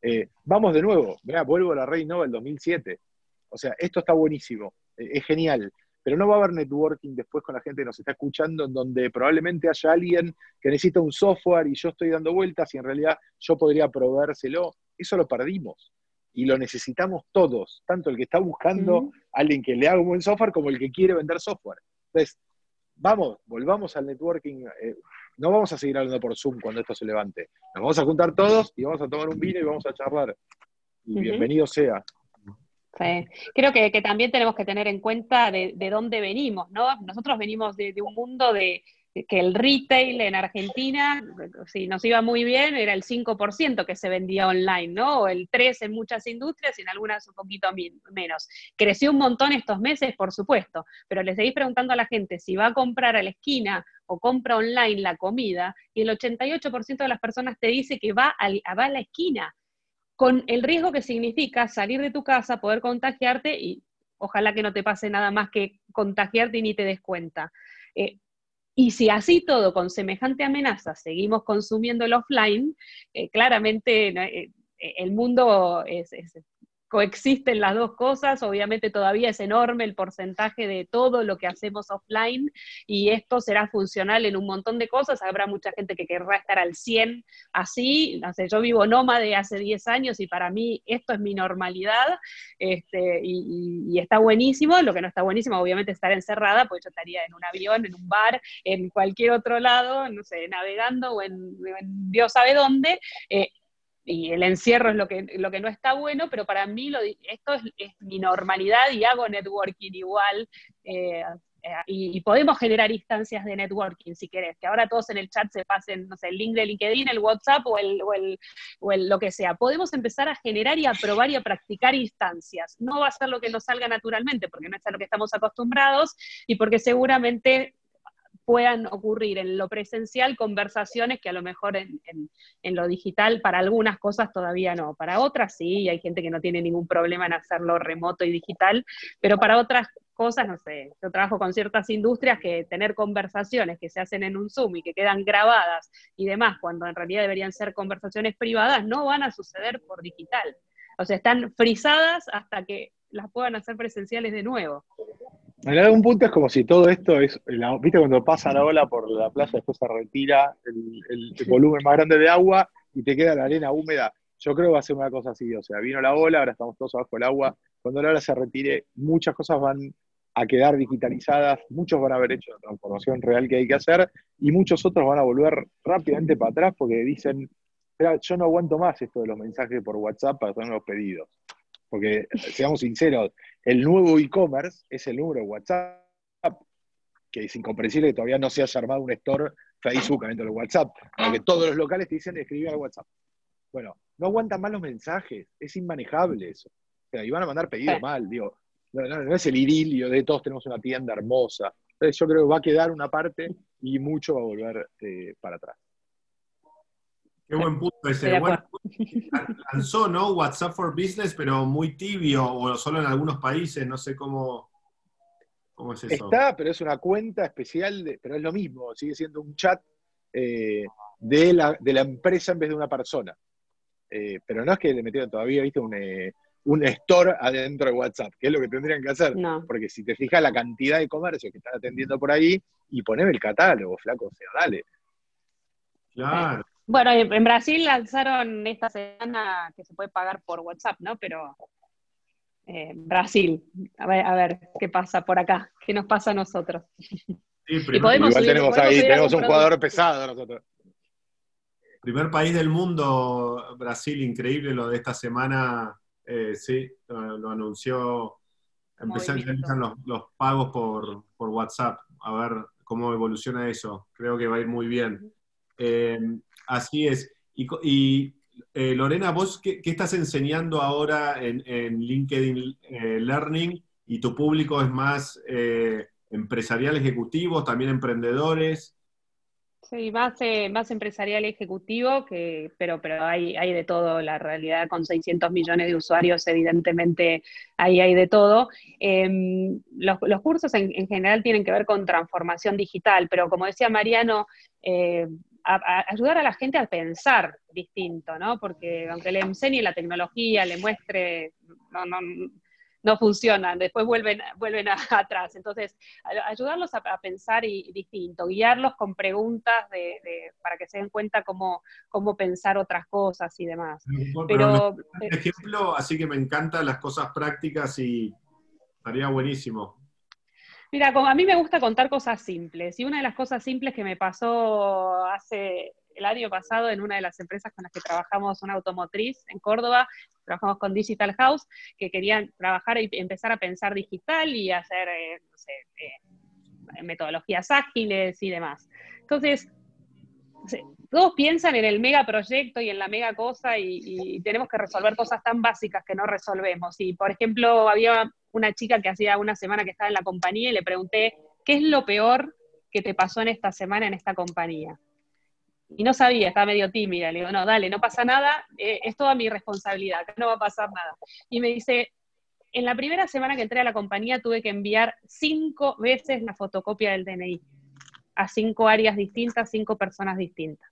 Eh, vamos de nuevo, mirá, vuelvo a la Rey Nova del 2007. O sea, esto está buenísimo, eh, es genial, pero no va a haber networking después con la gente que nos está escuchando, en donde probablemente haya alguien que necesita un software y yo estoy dando vueltas y en realidad yo podría proveérselo. Eso lo perdimos y lo necesitamos todos, tanto el que está buscando a alguien que le haga un buen software como el que quiere vender software. Entonces, vamos, volvamos al networking. Eh, no vamos a seguir hablando por Zoom cuando esto se levante. Nos vamos a juntar todos y vamos a tomar un vino y vamos a charlar. Y bienvenido sea. Sí. Creo que, también tenemos que tener en cuenta de, dónde venimos, ¿no? Nosotros venimos de un mundo de, que el retail en Argentina, si nos iba muy bien, era el 5% que se vendía online, ¿no? O el 3% en muchas industrias y en algunas un poquito menos. Creció un montón estos meses, por supuesto, pero le seguís preguntando a la gente si va a comprar a la esquina o compra online la comida, y el 88% de las personas te dice que va a, va a la esquina, con el riesgo que significa salir de tu casa, poder contagiarte y ojalá que no te pase nada más que contagiarte y ni te des cuenta. Eh, y si así todo, con semejante amenaza, seguimos consumiendo el offline, eh, claramente eh, el mundo es, coexisten las dos cosas, obviamente todavía es enorme el porcentaje de todo lo que hacemos offline y esto será funcional en un montón de cosas, habrá mucha gente que querrá estar al 100 así, no sé, yo vivo nómade hace 10 años y para mí esto es mi normalidad este, y, está buenísimo, lo que no está buenísimo obviamente es estar encerrada, pues yo estaría en un avión, en un bar, en cualquier otro lado, no sé, navegando o en, Dios sabe dónde, eh, y el encierro es lo que, lo que no está bueno, pero para mí esto es, mi normalidad y hago networking igual. Eh, eh, y, podemos generar instancias de networking si querés, que ahora todos en el chat se pasen, no sé, el link de LinkedIn, el WhatsApp o el, o el, o el lo que sea. Podemos empezar a generar y a probar y a practicar instancias. No va a ser lo que nos salga naturalmente, porque no es a lo que estamos acostumbrados y porque seguramente puedan ocurrir en lo presencial conversaciones que a lo mejor en, lo digital para algunas cosas todavía no, para otras sí, hay gente que no tiene ningún problema en hacerlo remoto y digital, pero para otras cosas, no sé, yo trabajo con ciertas industrias que tener conversaciones que se hacen en un Zoom y que quedan grabadas y demás, cuando en realidad deberían ser conversaciones privadas, no van a suceder por digital. O sea, están frisadas hasta que las puedan hacer presenciales de nuevo. En algún punto es como si todo esto es, viste cuando pasa la ola por la playa, después se retira el, volumen más grande de agua y te queda la arena húmeda. Yo creo que va a ser una cosa así, o sea, vino la ola, ahora estamos todos abajo del agua, cuando la ola se retire, muchas cosas van a quedar digitalizadas, muchos van a haber hecho la transformación real que hay que hacer y muchos otros van a volver rápidamente para atrás porque dicen, yo no aguanto más esto de los mensajes por WhatsApp para hacer los pedidos. Porque, seamos sinceros, el nuevo e-commerce es el número de WhatsApp, que es incomprensible que todavía no se haya armado un store Facebook dentro de WhatsApp, porque todos los locales te dicen escribir al WhatsApp. Bueno, no aguantan mal los mensajes, es inmanejable eso. O sea, y van a mandar pedido mal, digo, no, es el idilio de todos tenemos una tienda hermosa. Entonces yo creo que va a quedar una parte y mucho va a volver eh, para atrás. Qué buen punto ese. Bueno, lanzó, ¿no? WhatsApp for Business, pero muy tibio, o solo en algunos países, no sé cómo, cómo es eso. Está, pero es una cuenta especial, pero es lo mismo, sigue siendo un chat eh, de, la, de, la, empresa en vez de una persona. Eh, pero no es que le metieron todavía, viste, un, eh, un store adentro de WhatsApp, que es lo que tendrían que hacer. Porque si te fijas la cantidad de comercios que están atendiendo por ahí, y poneme el catálogo, flaco, o sea, dale. Claro. Bueno, en Brasil lanzaron esta semana que se puede pagar por WhatsApp, ¿no? Pero eh, Brasil, a ver, a ver qué pasa por acá, qué nos pasa a nosotros. y podemos Igual tenemos ahí, tenemos un jugador pesado nosotros. Primer país del mundo, Brasil, increíble lo de esta semana, eh, sí, lo, anunció, empezaron los, los, pagos por, por WhatsApp, a ver cómo evoluciona eso, creo que va a ir muy bien. Eh, así es. Y, eh, Lorena, vos qué, estás enseñando ahora en, LinkedIn eh, Learning y tu público es más empresarial, ejecutivo, también emprendedores? Sí, más, más empresarial ejecutivo, que, pero, pero hay, hay de todo, la realidad con 600 millones de usuarios, evidentemente ahí hay de todo. Em, los, cursos en, general tienen que ver con transformación digital, pero como decía Mariano, ayudar a la gente a pensar distinto, ¿no? Porque aunque le enseñe la tecnología, le muestre, no, no, no funcionan, después vuelven, vuelven atrás. Entonces, ayudarlos a, pensar y, distinto, guiarlos con preguntas de, para que se den cuenta cómo, cómo pensar otras cosas y demás. Pero, eh, ejemplo, así que me encantan las cosas prácticas y estaría buenísimo. Mira, a mí me gusta contar cosas simples, y una de las cosas simples que me pasó hace el año pasado en una de las empresas con las que trabajamos, una automotriz en Córdoba, trabajamos con Digital House, que querían trabajar y empezar a pensar digital y hacer, eh, no sé, eh, metodologías ágiles y demás. Entonces, todos piensan en el megaproyecto y en la mega cosa y, tenemos que resolver cosas tan básicas que no resolvemos. Y, por ejemplo, había una chica que hacía una semana que estaba en la compañía y le pregunté, ¿qué es lo peor que te pasó en esta semana en esta compañía? y no sabía, estaba medio tímida. Le digo, no, dale, no pasa nada, eh, es toda mi responsabilidad, no va a pasar nada. Y me dice, en la primera semana que entré a la compañía tuve que enviar cinco veces la fotocopia del DNI a cinco áreas distintas, cinco personas distintas.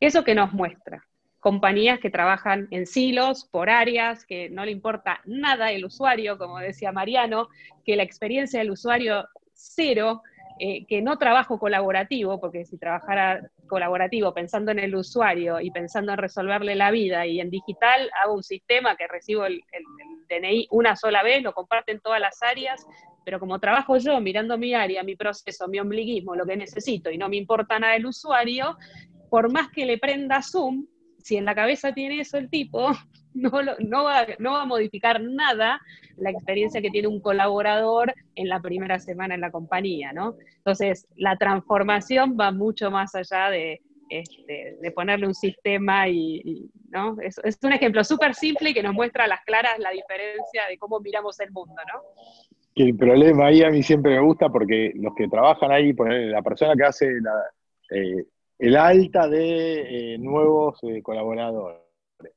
¿Eso que nos muestra? Compañías que trabajan en silos, por áreas, que no le importa nada el usuario, como decía Mariano, que la experiencia del usuario cero, eh, que no trabajo colaborativo, porque si trabajara colaborativo pensando en el usuario y pensando en resolverle la vida y en digital hago un sistema que recibo el, DNI una sola vez, lo comparten todas las áreas, pero como trabajo yo mirando mi área, mi proceso, mi ombliguismo, lo que necesito y no me importa nada el usuario, por más que le prenda Zoom, si en la cabeza tiene eso el tipo, no, va, a modificar nada la experiencia que tiene un colaborador en la primera semana en la compañía, ¿no? Entonces, la transformación va mucho más allá de, este, ponerle un sistema y, ¿no? Es, es, un ejemplo súper simple y que nos muestra a las claras la diferencia de cómo miramos el mundo, ¿no? El problema ahí a mí siempre me gusta porque los que trabajan ahí, la persona que hace eh, el alta de eh, nuevos eh, colaboradores,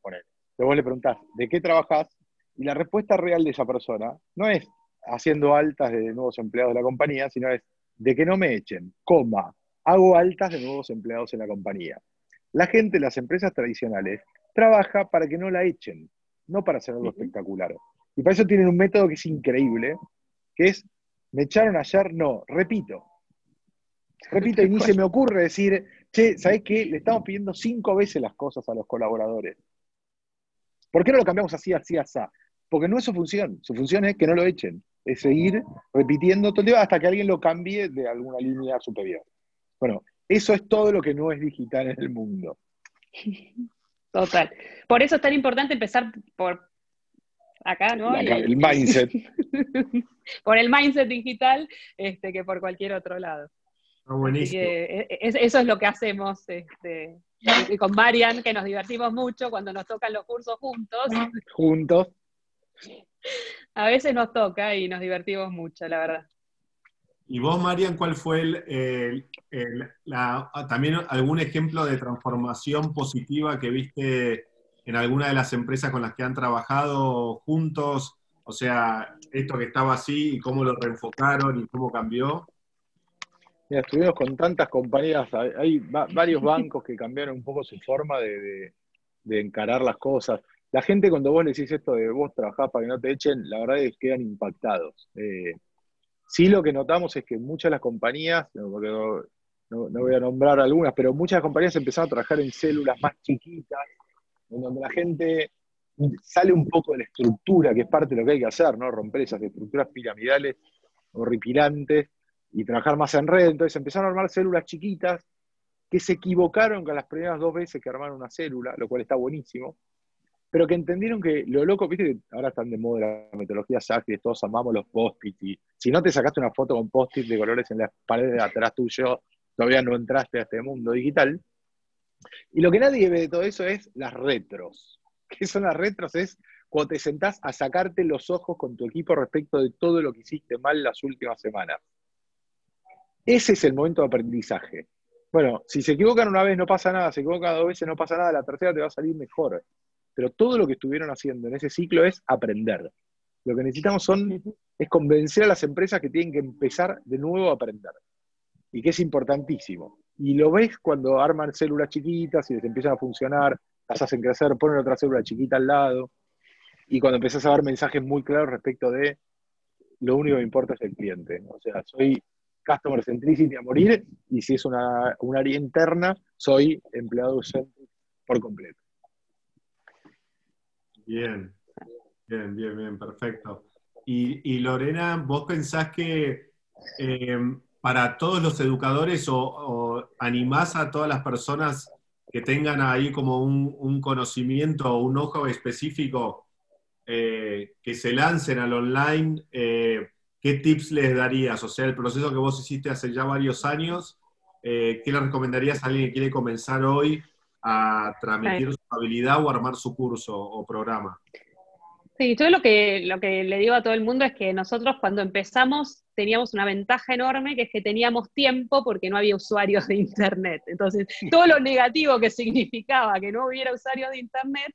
poner. vos le preguntás, ¿de qué trabajas? Y la respuesta real de esa persona no es haciendo altas de nuevos empleados de la compañía, sino es de que no me echen, coma, hago altas de nuevos empleados en la compañía. La gente las empresas tradicionales trabaja para que no la echen, no para hacer algo espectacular. Y para eso tienen un método que es increíble, es, me echaron ayer, no, repito. Repito, y ni se me ocurre decir, che, ¿sabés qué? Le estamos pidiendo cinco veces las cosas a los colaboradores. ¿Por qué no lo cambiamos así, así, así? Porque no es su función. Su función es que no lo echen. Es seguir repitiendo todo el día hasta que alguien lo cambie de alguna línea superior. Bueno, eso es todo lo que no es digital en el mundo. Total. Por eso es tan importante empezar por acá, ¿no? el mindset. por el mindset digital este, que por cualquier otro lado. buenísimo. E, e, eso es lo que hacemos este, con Marian, que nos divertimos mucho cuando nos tocan los cursos juntos. Juntos. A veces nos toca y nos divertimos mucho, la verdad. ¿Y vos, Marian, cuál fue el, también algún ejemplo de transformación positiva que viste en alguna de las empresas con las que han trabajado juntos? O sea, esto que estaba así y cómo lo reenfocaron y cómo cambió. Mira, estuvimos con tantas compañías, hay, varios bancos que cambiaron un poco su forma de, encarar las cosas. La gente cuando vos le decís esto de vos trabajás para que no te echen, la verdad es que quedan impactados. Eh, sí lo que notamos es que muchas de las compañías, no, voy a nombrar algunas, pero muchas compañías empezaron a trabajar en células más chiquitas, en donde la gente sale un poco de la estructura, que es parte de lo que hay que hacer, ¿no? Romper esas estructuras piramidales horripilantes y trabajar más en red. Entonces empezaron a armar células chiquitas que se equivocaron con las primeras dos veces que armaron una célula, lo cual está buenísimo, pero que entendieron que lo loco, viste que ahora están de moda las metodologías ágiles, todos amamos los post-it, y si no te sacaste una foto con post-it de colores en las paredes de atrás tuyo, todavía no entraste a este mundo digital. Y lo que nadie ve de todo eso es las retros. ¿Qué son las retros? Es cuando te sentás a sacarte los ojos con tu equipo respecto de todo lo que hiciste mal las últimas semanas. Ese es el momento de aprendizaje. Bueno, si se equivocan una vez no pasa nada, se equivocan dos veces no pasa nada, la tercera te va a salir mejor. Pero todo lo que estuvieron haciendo en ese ciclo es aprender. Lo que necesitamos son, es convencer a las empresas que tienen que empezar de nuevo a aprender. Y que es importantísimo. Y lo ves cuando arman células chiquitas y les empiezan a funcionar, las hacen crecer, ponen otra célula chiquita al lado. Y cuando empezás a dar mensajes muy claros respecto de lo único que importa es el cliente. O sea, soy customer centricity a morir y si es una, un área interna, soy empleado centric por completo. Bien, bien, bien, bien, perfecto. Y, Lorena, ¿vos pensás que eh, para todos los educadores o, animás a todas las personas que tengan ahí como un, conocimiento o un ojo específico eh, que se lancen al online? Eh, ¿qué tips les darías? O sea, el proceso que vos hiciste hace ya varios años, eh, ¿qué le recomendarías a alguien que quiere comenzar hoy a transmitir su habilidad o armar su curso o programa? Sí, yo lo que, lo que le digo a todo el mundo es que nosotros cuando empezamos teníamos una ventaja enorme, que es que teníamos tiempo porque no había usuarios de Internet. Entonces, todo lo negativo que significaba que no hubiera usuarios de Internet,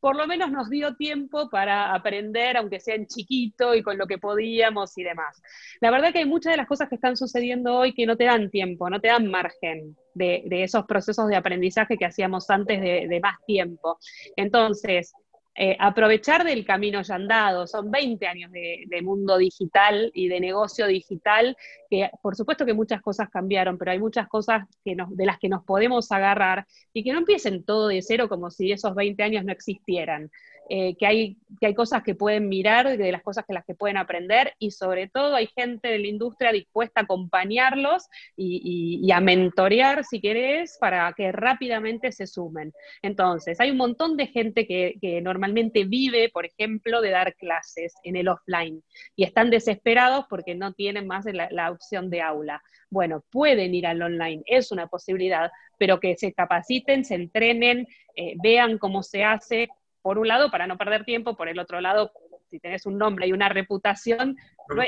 por lo menos nos dio tiempo para aprender, aunque sea en chiquito y con lo que podíamos y demás. La verdad que hay muchas de las cosas que están sucediendo hoy que no te dan tiempo, no te dan margen de, esos procesos de aprendizaje que hacíamos antes de, de más tiempo. Entonces, eh, aprovechar del camino ya andado. Son 20 años de, mundo digital y de negocio digital, que por supuesto que muchas cosas cambiaron, pero hay muchas cosas que de las que nos podemos agarrar y que no empiecen todo de cero como si esos 20 años no existieran. Eh, que, hay, que hay cosas que pueden mirar, de las cosas que las que pueden aprender, y sobre todo hay gente de la industria dispuesta a acompañarlos y, a mentorear, si querés, para que rápidamente se sumen. Entonces, hay un montón de gente que, normalmente vive, por ejemplo, de dar clases en el offline y están desesperados porque no tienen más la, opción de aula. Bueno, pueden ir al online, es una posibilidad, pero que se capaciten, se entrenen, eh, vean cómo se hace, por un lado, para no perder tiempo, por el otro lado, si tenés un nombre y una reputación,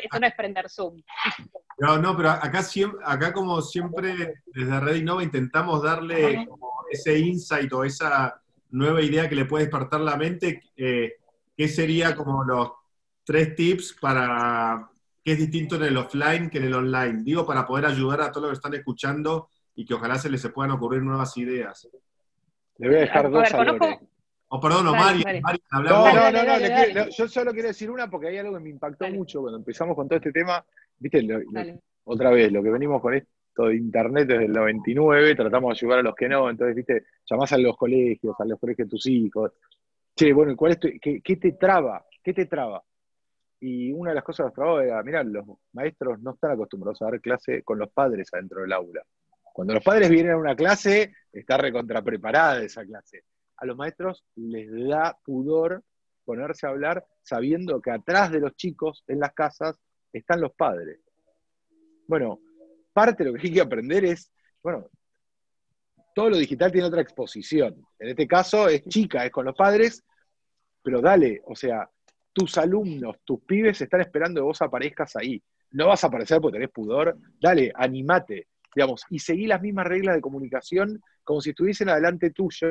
esto no es prender Zoom. No, no, pero acá, acá como siempre, desde Red Innova intentamos darle ese insight o esa nueva idea que le puede despertar la mente, eh, ¿qué sería como los tres tips para qué es distinto en el offline que en el online? Digo, para poder ayudar a todos los que están escuchando y que ojalá se les puedan ocurrir nuevas ideas. Le voy a dejar dos a, Oh, perdón, Mario. no, no, no, yo solo quiero decir una porque hay algo que me impactó mucho cuando empezamos con todo este tema. Viste, otra vez, lo que venimos con esto de Internet desde el 99, tratamos de ayudar a los que no, entonces, viste, llamás a los colegios, a los colegios de tus hijos. Che, bueno, ¿cuál es qué, qué, te traba? ¿Qué te traba? Y una de las cosas que trababa era, mirá, los maestros no están acostumbrados a dar clase con los padres adentro del aula. Cuando los padres vienen a una clase, está recontrapreparada esa clase a los maestros les da pudor ponerse a hablar sabiendo que atrás de los chicos en las casas están los padres. Bueno, parte de lo que hay que aprender es, bueno, todo lo digital tiene otra exposición. En este caso es chica, es con los padres, pero dale, o sea, tus alumnos, tus pibes están esperando que vos aparezcas ahí. No vas a aparecer porque tenés pudor, dale, animate, digamos, y seguí las mismas reglas de comunicación como si estuviesen adelante tuyo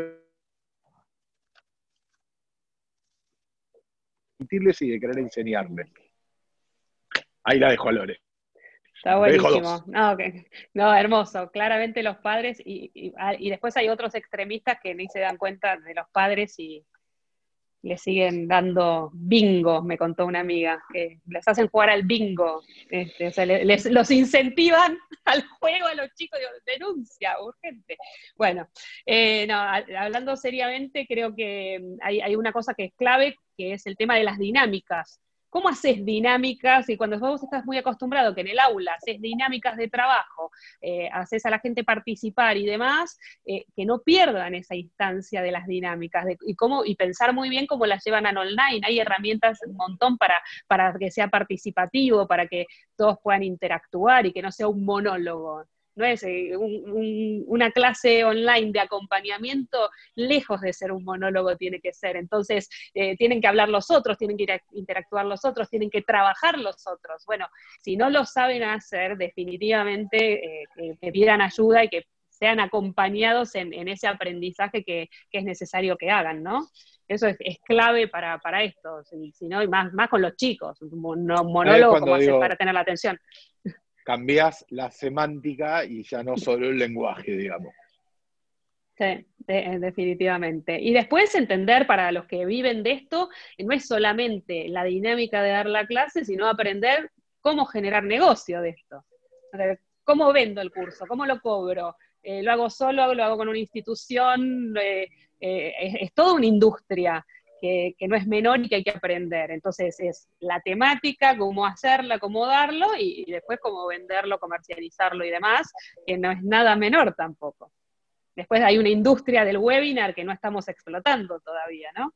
y de querer enseñarles. Ahí la dejo a Lore. Está buenísimo. No, hermoso. Claramente los padres, y, ah, y, después hay otros extremistas que ni se dan cuenta de los padres y le siguen dando bingo, me contó una amiga, que les hacen jugar al bingo. Este, o sea, les, los incentivan al juego a los chicos, denuncia, urgente. Bueno, eh, no, hablando seriamente, creo que hay, hay una cosa que es clave, que es el tema de las dinámicas. ¿Cómo haces dinámicas? Y cuando vos estás muy acostumbrado que en el aula haces dinámicas de trabajo, eh, haces a la gente participar y demás, eh, que no pierdan esa instancia de las dinámicas y, cómo, y pensar muy bien cómo las llevan a online. Hay herramientas un montón para, para que sea participativo, para que todos puedan interactuar y que no sea un monólogo no es eh, una clase online de acompañamiento, lejos de ser un monólogo tiene que ser. Entonces, eh, tienen que hablar los otros, tienen que interactuar los otros, tienen que trabajar los otros. Bueno, si no lo saben hacer, definitivamente eh, que, pidan ayuda y que sean acompañados en, ese aprendizaje que, es necesario que hagan, ¿no? Eso es, clave para, esto, si, no, y más, más con los chicos, un monólogo como hacer para tener la atención. Cambias la semántica y ya no solo el lenguaje, digamos. Sí, definitivamente. Y después entender para los que viven de esto, no es solamente la dinámica de dar la clase, sino aprender cómo generar negocio de esto. ¿Cómo vendo el curso? ¿Cómo lo cobro? Eh, ¿Lo hago solo? ¿Lo hago con una institución? Eh, eh, es, toda una industria que, no es menor y que hay que aprender. Entonces es la temática, cómo hacerla, cómo darlo y después cómo venderlo, comercializarlo y demás, que no es nada menor tampoco. Después hay una industria del webinar que no estamos explotando todavía, ¿no?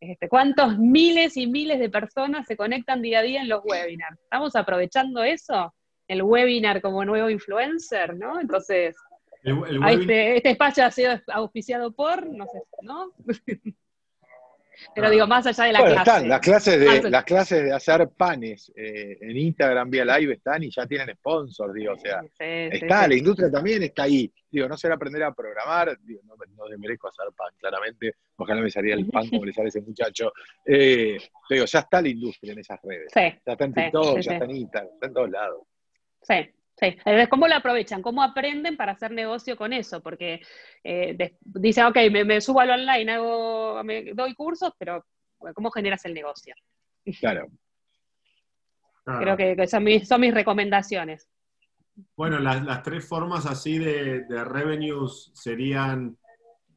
Este, ¿Cuántos miles y miles de personas se conectan día a día en los webinars? ¿Estamos aprovechando eso? El webinar como nuevo influencer, ¿no? Entonces, este, este, espacio ha sido auspiciado por, no sé, ¿no? Pero digo, más allá de la clase. Están, las clases de, las clases de hacer panes eh, en Instagram vía live están y ya tienen sponsors, digo, o sea, está, la industria también está ahí. Digo, no será aprender a programar, digo, no, no merezco hacer pan, claramente, ojalá me salía el pan como le sale a ese muchacho. Eh, digo, ya está la industria en esas redes. ya está en TikTok, ya está en Instagram, está en todos lados. Sí, Sí, ¿cómo lo aprovechan? ¿Cómo aprenden para hacer negocio con eso? Porque eh, dicen, ok, me, subo al online, hago, me doy cursos, pero ¿cómo generas el negocio? Claro. Creo que, son, mis, recomendaciones. Bueno, las, tres formas así de, revenues serían,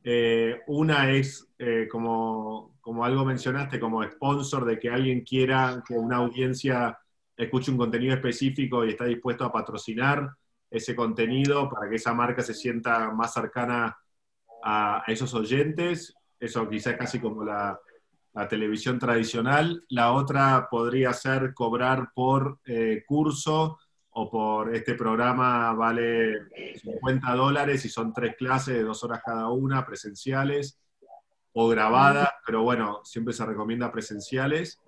eh, una es eh, como, como algo mencionaste, como sponsor de que alguien quiera que una audiencia escuche un contenido específico y está dispuesto a patrocinar ese contenido para que esa marca se sienta más cercana a, esos oyentes. Eso quizás casi como la, televisión tradicional. La otra podría ser cobrar por eh, curso o por este programa vale 50 dólares y son tres clases de dos horas cada una, presenciales o grabadas, pero bueno, siempre se recomienda presenciales.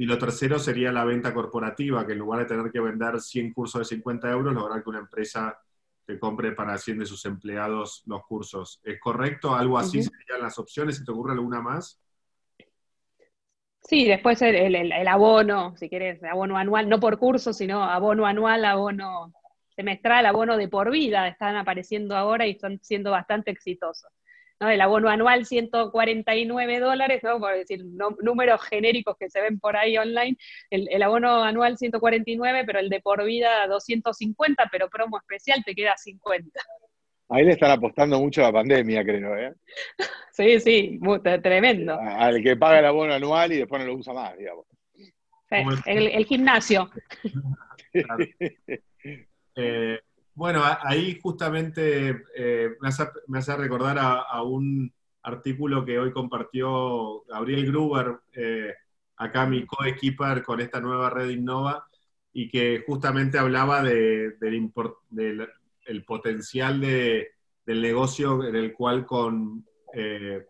Y lo tercero sería la venta corporativa, que en lugar de tener que vender 100 cursos de 50 euros, lograr que una empresa te compre para 100 de sus empleados los cursos. ¿Es correcto? ¿Algo así serían las opciones? ¿Se te ocurre alguna más? Sí, después el, abono, si quieres, abono anual, no por curso, sino abono anual, abono semestral, abono de por vida, están apareciendo ahora y están siendo bastante exitosos. El abono anual 149 dólares, ¿no? por decir números genéricos que se ven por ahí online, el, abono anual 149, pero el de por vida 250, pero promo especial te queda 50. Ahí le están apostando mucho a la pandemia, creo, ¿eh? Sí, sí, tremendo. Al que paga el abono anual y después no lo usa más, digamos. el, gimnasio. eh, bueno, ahí justamente eh, me, hace, recordar a, un artículo que hoy compartió Gabriel Gruber, eh, acá mi co-equiper con esta nueva red Innova, y que justamente hablaba del el potencial del negocio en el cual eh,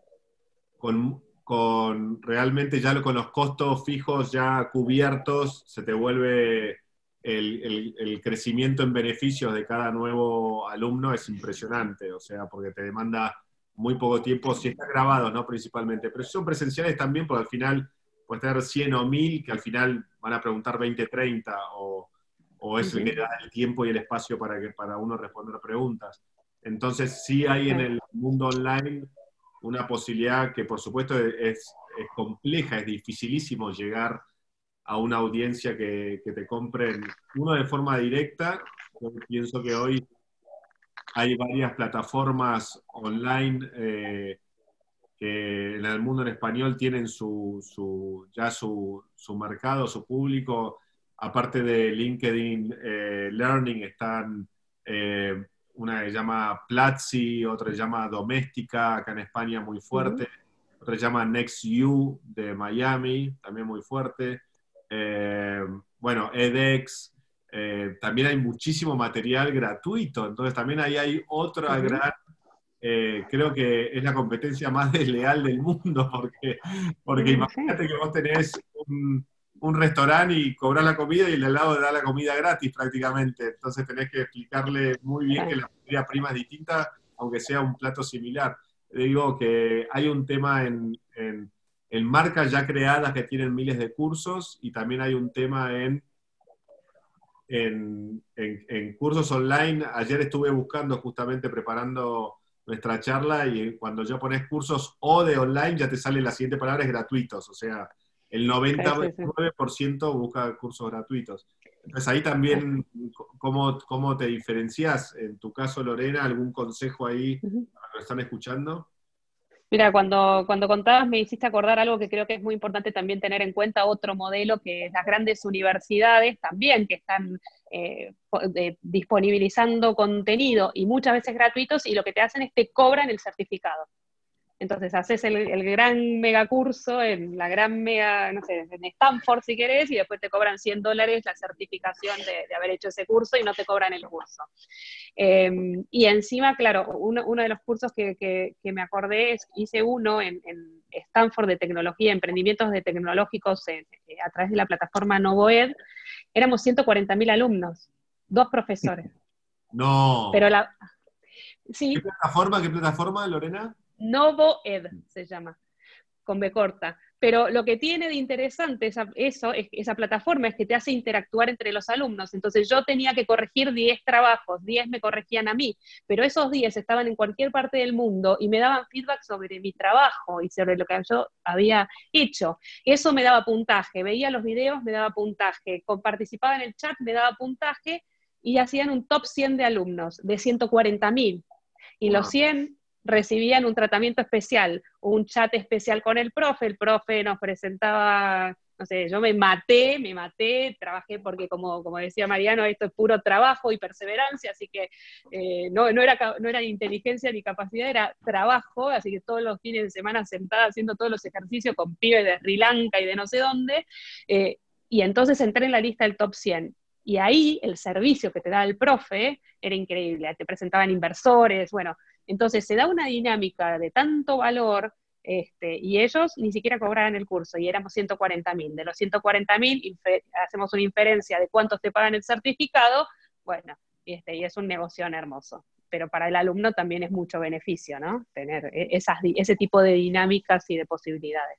con, con realmente ya con los costos fijos ya cubiertos se te vuelve el, crecimiento en beneficios de cada nuevo alumno es impresionante, o sea, porque te demanda muy poco tiempo, si está grabado, ¿no? Principalmente, pero si son presenciales también, porque al final puedes tener 100 o 1000 que al final van a preguntar 20, 30, o, o es el que da el tiempo y el espacio para, que, para uno responder preguntas. Entonces, sí hay en el mundo online una posibilidad que, por supuesto, es, es compleja, es dificilísimo llegar a una audiencia que, te compren, uno de forma directa, yo pienso que hoy hay varias plataformas online eh, que en el mundo en español tienen su, ya su, mercado, su público. Aparte de LinkedIn eh, Learning, están eh, una que llama Platzi, otra se llama Doméstica, acá en España muy fuerte, otra se llama NextU de Miami, también muy fuerte. Eh, bueno, edX, eh, también hay muchísimo material gratuito, entonces también ahí hay otra gran, eh, creo que es la competencia más desleal del mundo, porque, porque imagínate que vos tenés un, restaurante y cobrar la comida y el al lado da la comida gratis prácticamente, entonces tenés que explicarle muy bien que la materia prima es distinta, aunque sea un plato similar. Digo que hay un tema en, en marcas ya creadas que tienen miles de cursos y también hay un tema en en, cursos online. Ayer estuve buscando, justamente preparando nuestra charla, y cuando ya pones cursos o de online, ya te sale la siguiente palabra, es gratuitos. O sea, el 99% busca cursos gratuitos. Entonces ahí también, ¿cómo, ¿cómo, te diferencias? En tu caso, Lorena, ¿algún consejo ahí para los que están escuchando? Mira, cuando, cuando contabas me hiciste acordar algo que creo que es muy importante también tener en cuenta, otro modelo que es las grandes universidades también que están eh, disponibilizando contenido y muchas veces gratuitos y lo que te hacen es te cobran el certificado. Entonces haces el, el, gran megacurso en la gran mega, no sé, en Stanford si querés, y después te cobran 100 dólares la certificación de, haber hecho ese curso y no te cobran el curso. Em, y encima, claro, uno, uno de los cursos que, que, me acordé es, hice uno en, en, Stanford de tecnología, emprendimientos de tecnológicos eh, a través de la plataforma NovoEd. Éramos 140.000 alumnos, dos profesores. No. Pero la... Sí. ¿Qué plataforma, qué plataforma, Lorena? Novo Ed se llama, con B corta. Pero lo que tiene de interesante esa, eso, esa plataforma es que te hace interactuar entre los alumnos. Entonces yo tenía que corregir 10 trabajos, 10 me corregían a mí, pero esos 10 estaban en cualquier parte del mundo y me daban feedback sobre mi trabajo y sobre lo que yo había hecho. Eso me daba puntaje, veía los videos, me daba puntaje, participaba en el chat, me daba puntaje y hacían un top 100 de alumnos de 140.000. Y los 100 recibían un tratamiento especial, un chat especial con el profe, el profe nos presentaba, no sé, yo me maté, me maté, trabajé porque como, como decía Mariano, esto es puro trabajo y perseverancia, así que eh, no, no, era, no era inteligencia ni capacidad, era trabajo, así que todos los fines de semana sentada haciendo todos los ejercicios con pibes de Sri Lanka y de no sé dónde, eh, y entonces entré en la lista del top 100. Y ahí el servicio que te da el profe era increíble. Te presentaban inversores, bueno, entonces se da una dinámica de tanto valor este, y ellos ni siquiera cobraban el curso y éramos 140 mil. De los 140 mil hacemos una inferencia de cuántos te pagan el certificado, bueno, este, y es un negocio hermoso. Pero para el alumno también es mucho beneficio, ¿no? Tener e, ese tipo de dinámicas y de posibilidades.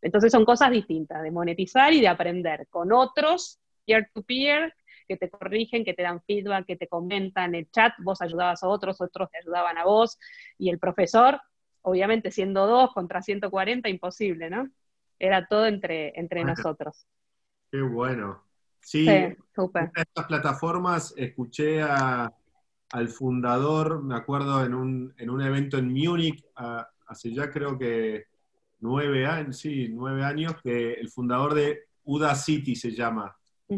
Entonces son cosas distintas, de monetizar y de aprender con otros peer-to-peer que te corrigen, que te dan feedback, que te comentan el chat, vos ayudabas a otros, otros te ayudaban a vos, y el profesor, obviamente siendo dos contra 140, imposible, ¿no? Era todo entre, entre nosotros. Qué bueno. Sí, en estas plataformas escuché al fundador, me acuerdo en un, en un evento en Múnich, hace ya creo que nueve años, sí, nueve años, que el fundador de Udacity se llama,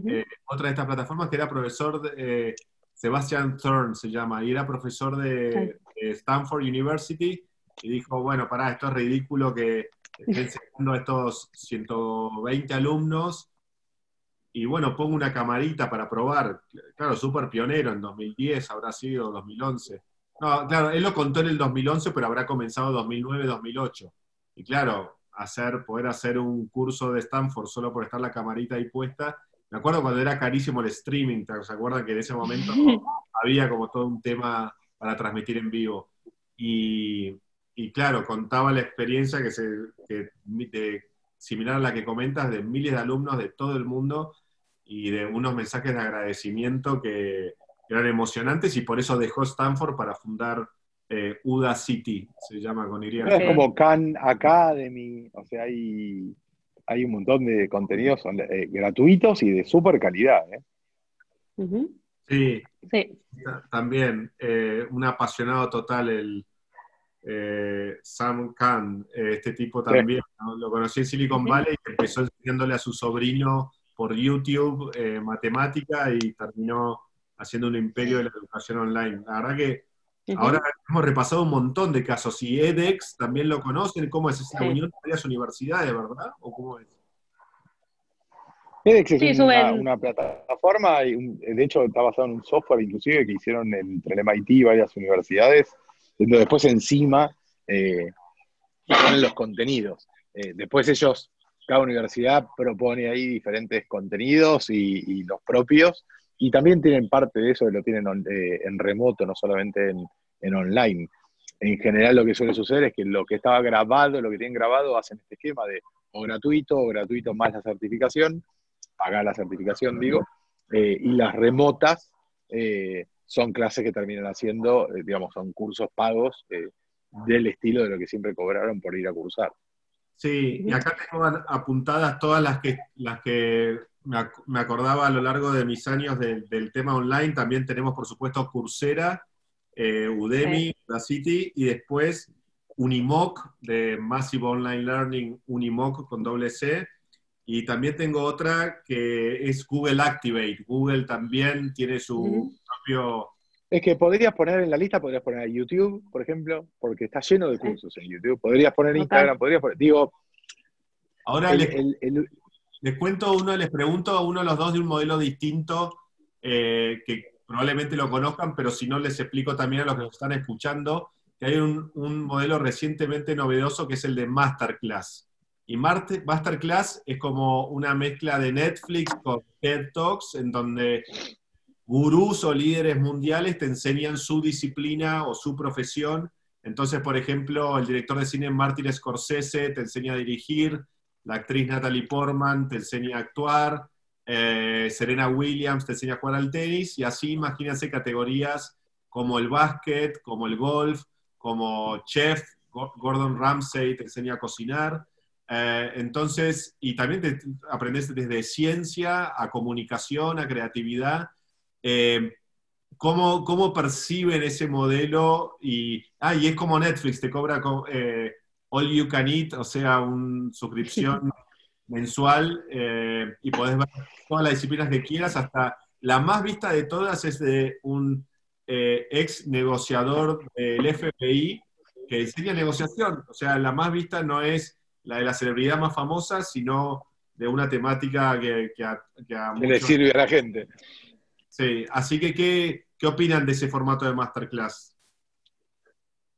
eh, otra de estas plataformas que era profesor de eh, Sebastian Thorne se llama, y era profesor de, Stanford University, y dijo, bueno, pará, esto es ridículo que estén enseñando a estos 120 alumnos, y bueno, pongo una camarita para probar. Claro, súper pionero, en 2010 habrá sido, 2011. No, claro, él lo contó en el 2011, pero habrá comenzado 2009, 2008. Y claro, hacer, poder hacer un curso de Stanford solo por estar la camarita ahí puesta, me acuerdo cuando era carísimo el streaming, ¿se acuerdan que en ese momento había como todo un tema para transmitir en vivo? Y, claro, contaba la experiencia que se, similar a la que comentas, de miles de alumnos de todo el mundo y de unos mensajes de agradecimiento que eran emocionantes y por eso dejó Stanford para fundar eh, UDA City, se llama con iría. Es como Khan Academy, o sea, hay hay un montón de contenidos eh, gratuitos y de súper calidad. ¿eh? sí, sí, también eh, un apasionado total el Sam Khan, este tipo también, lo conocí en Silicon Valley y empezó enseñándole a su sobrino por YouTube matemática y terminó haciendo un imperio de la educación online. La verdad que Ahora hemos repasado un montón de casos. Y edX también lo conocen. ¿Cómo es esa unión de varias universidades, verdad? ¿O cómo es? edX es una, plataforma, de hecho está basado en un software inclusive que hicieron entre el MIT y varias universidades, donde después encima eh, ponen los contenidos. Eh, después ellos, cada universidad propone ahí diferentes contenidos y, los propios, y también tienen parte de eso lo tienen eh, en remoto, no solamente en, en, online. En general lo que suele suceder es que lo que estaba grabado, lo que tienen grabado, hacen este esquema de o gratuito o gratuito más la certificación, pagar la certificación, digo, eh, y las remotas eh, son clases que terminan haciendo, digamos, son cursos pagos del estilo de lo que siempre cobraron por ir a cursar. Sí, y acá tengo apuntadas todas las que, las que me acordaba a lo largo de mis años del tema online. También tenemos, por supuesto, Coursera, eh, Udemy, la City, y después Unimoc, de Massive Online Learning, Unimoc con doble C. Y también tengo otra que es Google Activate. Google también tiene su propio... Es que podrías poner en la lista, podrías poner YouTube, por ejemplo, porque está lleno de cursos en YouTube. Podrías poner Instagram, podrías poner... Digo... Ahora el, les cuento uno, les pregunto a uno de los dos de un modelo distinto, eh, que probablemente lo conozcan, pero si no les explico también a los que nos están escuchando, que hay un, modelo recientemente novedoso que es el de Masterclass. Y Masterclass es como una mezcla de Netflix con TED Talks, en donde gurús o líderes mundiales te enseñan su disciplina o su profesión. Entonces, por ejemplo, el director de cine Martin Scorsese te enseña a dirigir, la actriz Natalie Portman te enseña a actuar, eh, Serena Williams te enseña a jugar al tenis, y así imagínense categorías como el básquet, como el golf, como chef, Gordon Ramsay te enseña a cocinar. Eh, entonces, y también aprendes desde ciencia a comunicación, a creatividad. Eh, ¿cómo, ¿cómo, perciben ese modelo? Y, ah, es como Netflix, te cobra all you can eat, o sea, una suscripción mensual eh, y podés ver todas las disciplinas que quieras, hasta la más vista de todas es de un eh, ex negociador del FBI que enseña negociación, o sea, la más vista no es la de la celebridad más famosa, sino de una temática que, a, que le sirve a la gente. Sí, así que ¿qué, ¿qué opinan de ese formato de masterclass?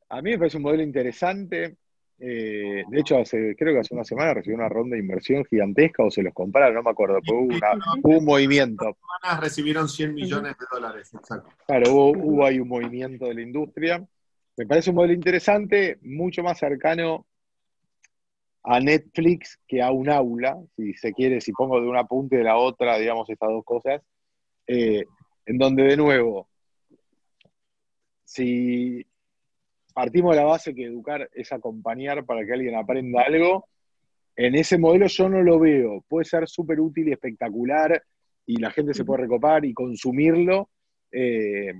A mí me parece un modelo interesante. Eh, de hecho, hace, creo que hace una semana recibió una ronda de inversión gigantesca o se los compraron, no me acuerdo, pero hubo, un movimiento. recibieron 100 millones de dólares, exacto. Claro, hubo, ahí un movimiento de la industria. Me parece un modelo interesante, mucho más cercano a Netflix que a un aula, si se quiere, si pongo de una punta y de la otra, digamos, estas dos cosas, eh, en donde de nuevo, si partimos de la base que educar es acompañar para que alguien aprenda algo. En ese modelo yo no lo veo. Puede ser súper útil y espectacular y la gente se puede recopar y consumirlo. Eh,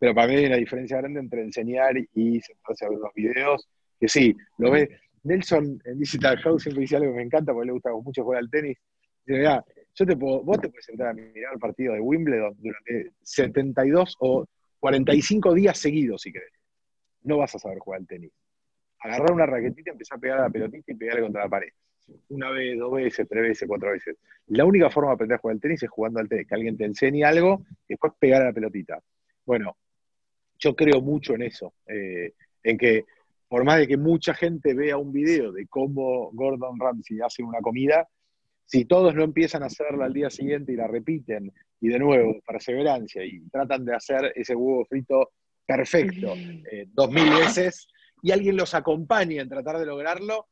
pero para mí hay una diferencia grande entre enseñar y sentarse a ver los videos. Que sí, lo ve. Nelson en Digital House siempre dice algo que me encanta porque le gusta mucho jugar al tenis. Dice, mira, yo te puedo, vos te puedes sentar a mirar el partido de Wimbledon durante 72 o 45 días seguidos, si querés no vas a saber jugar al tenis. Agarrar una raquetita, empezar a pegar a la pelotita y pegarle contra la pared. Una vez, dos veces, tres veces, cuatro veces. La única forma de aprender a jugar al tenis es jugando al tenis, que alguien te enseñe algo y después pegar a la pelotita. Bueno, yo creo mucho en eso, eh, en que por más de que mucha gente vea un video de cómo Gordon Ramsay hace una comida, si todos no empiezan a hacerla al día siguiente y la repiten, y de nuevo, perseverancia, y tratan de hacer ese huevo frito perfecto. Eh, dos mil veces y alguien los acompaña en tratar de lograrlo,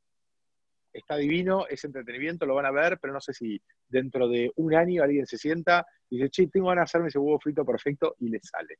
está divino, es entretenimiento, lo van a ver, pero no sé si dentro de un año alguien se sienta y dice, che, tengo ganas de hacerme ese huevo frito perfecto y le sale.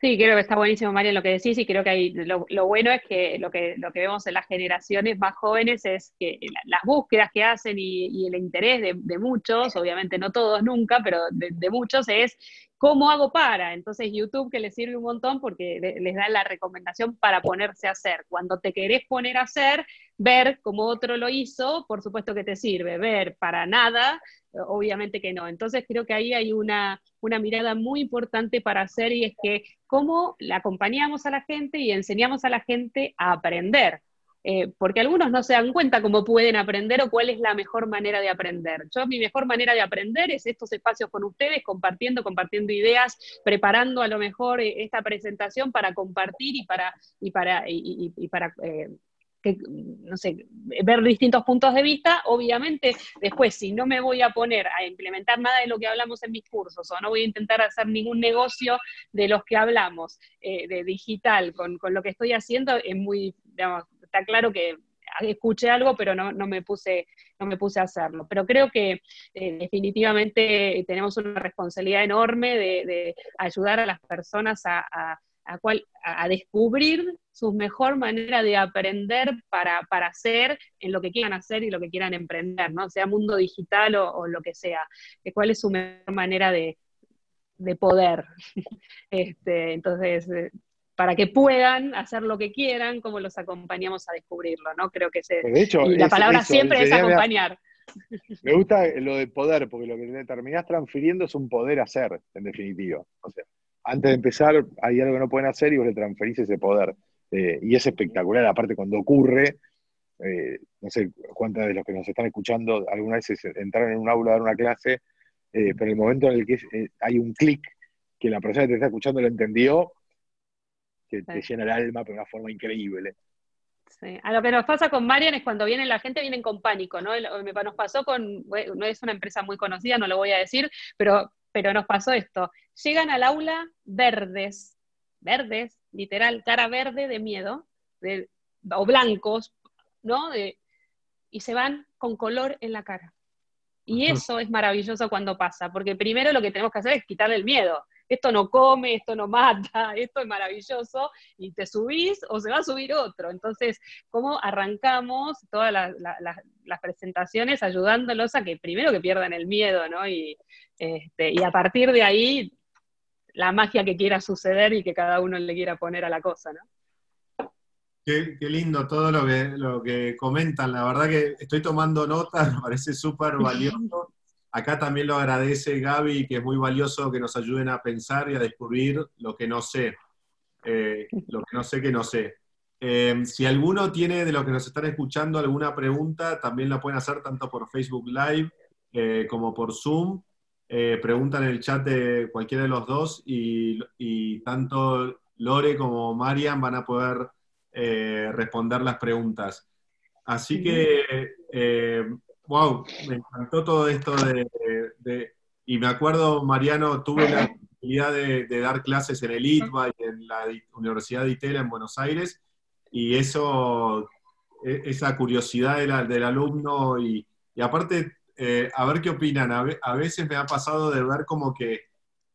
Sí, creo que está buenísimo, María, lo que decís, y creo que hay, lo, bueno es que lo, que lo que vemos en las generaciones más jóvenes es que las búsquedas que hacen y, el interés de, muchos, obviamente no todos nunca, pero de, muchos es ¿cómo hago para? Entonces YouTube que les sirve un montón porque les da la recomendación para ponerse a hacer. Cuando te querés poner a hacer, ver cómo otro lo hizo, por supuesto que te sirve. Ver para nada, obviamente que no. Entonces creo que ahí hay una, una mirada muy importante para hacer y es que cómo la acompañamos a la gente y enseñamos a la gente a aprender. Eh, porque algunos no se dan cuenta cómo pueden aprender o cuál es la mejor manera de aprender. Yo mi mejor manera de aprender es estos espacios con ustedes, compartiendo, compartiendo ideas, preparando a lo mejor eh, esta presentación para compartir y para, ver distintos puntos de vista, obviamente después si no me voy a poner a implementar nada de lo que hablamos en mis cursos o no voy a intentar hacer ningún negocio de los que hablamos eh, de digital con, con, lo que estoy haciendo, es muy, está claro que escuché algo, pero no, no, me, puse, no me puse a hacerlo. Pero creo que eh, definitivamente tenemos una responsabilidad enorme de, ayudar a las personas a, a, a, descubrir su mejor manera de aprender para, para, hacer en lo que quieran hacer y lo que quieran emprender, ¿no? Sea mundo digital o, lo que sea. ¿Cuál es su mejor manera de, de poder? este, entonces, eh, para que puedan hacer lo que quieran, como los acompañamos a descubrirlo, ¿no? Creo que se, la palabra siempre es acompañar. Me gusta lo de poder, porque lo que terminás transfiriendo es un poder hacer, en definitiva. O sea, antes de empezar hay algo que no pueden hacer y vos le transferís ese poder. Eh, y es espectacular, aparte cuando ocurre, eh, no sé cuántas de los que nos están escuchando alguna vez entraron en un aula a dar una clase, eh, pero el momento en el que hay un clic, que la persona que te está escuchando lo entendió, que te llena el alma de una forma increíble. Sí. A lo que nos pasa con Marian es cuando viene la gente, vienen con pánico, ¿no? Nos pasó con, no es una empresa muy conocida, no lo voy a decir, pero, pero nos pasó esto. Llegan al aula verdes, verdes, literal, cara verde de miedo, de, o blancos, ¿no? y se van con color en la cara. Y eso es maravilloso cuando pasa, porque primero lo que tenemos que hacer es quitarle el miedo esto no come, esto no mata, esto es maravilloso, y te subís o se va a subir otro. Entonces, ¿cómo arrancamos todas las presentaciones ayudándolos a que primero que pierdan el miedo, ¿no? Y, este, y a partir de ahí, la magia que quiera suceder y que cada uno le quiera poner a la cosa, ¿no? Qué, lindo todo lo que, lo que comentan. La verdad que estoy tomando notas, me parece súper valioso. Acá también lo agradece Gaby, que es muy valioso que nos ayuden a pensar y a descubrir lo que no sé. Eh, lo que no sé que no sé. Eh, si alguno tiene de los que nos están escuchando alguna pregunta, también la pueden hacer tanto por Facebook Live eh, como por Zoom. preguntan en el chat de cualquiera de los dos y, tanto Lore como Marian van a poder responder las preguntas. Así que wow, me encantó todo esto de, y me acuerdo, Mariano, tuve la oportunidad de, dar clases en el ITBA y en la Universidad de Itela en Buenos Aires, y eso, e, esa curiosidad del, alumno, y, aparte, eh, a ver qué opinan, a, veces me ha pasado de ver como que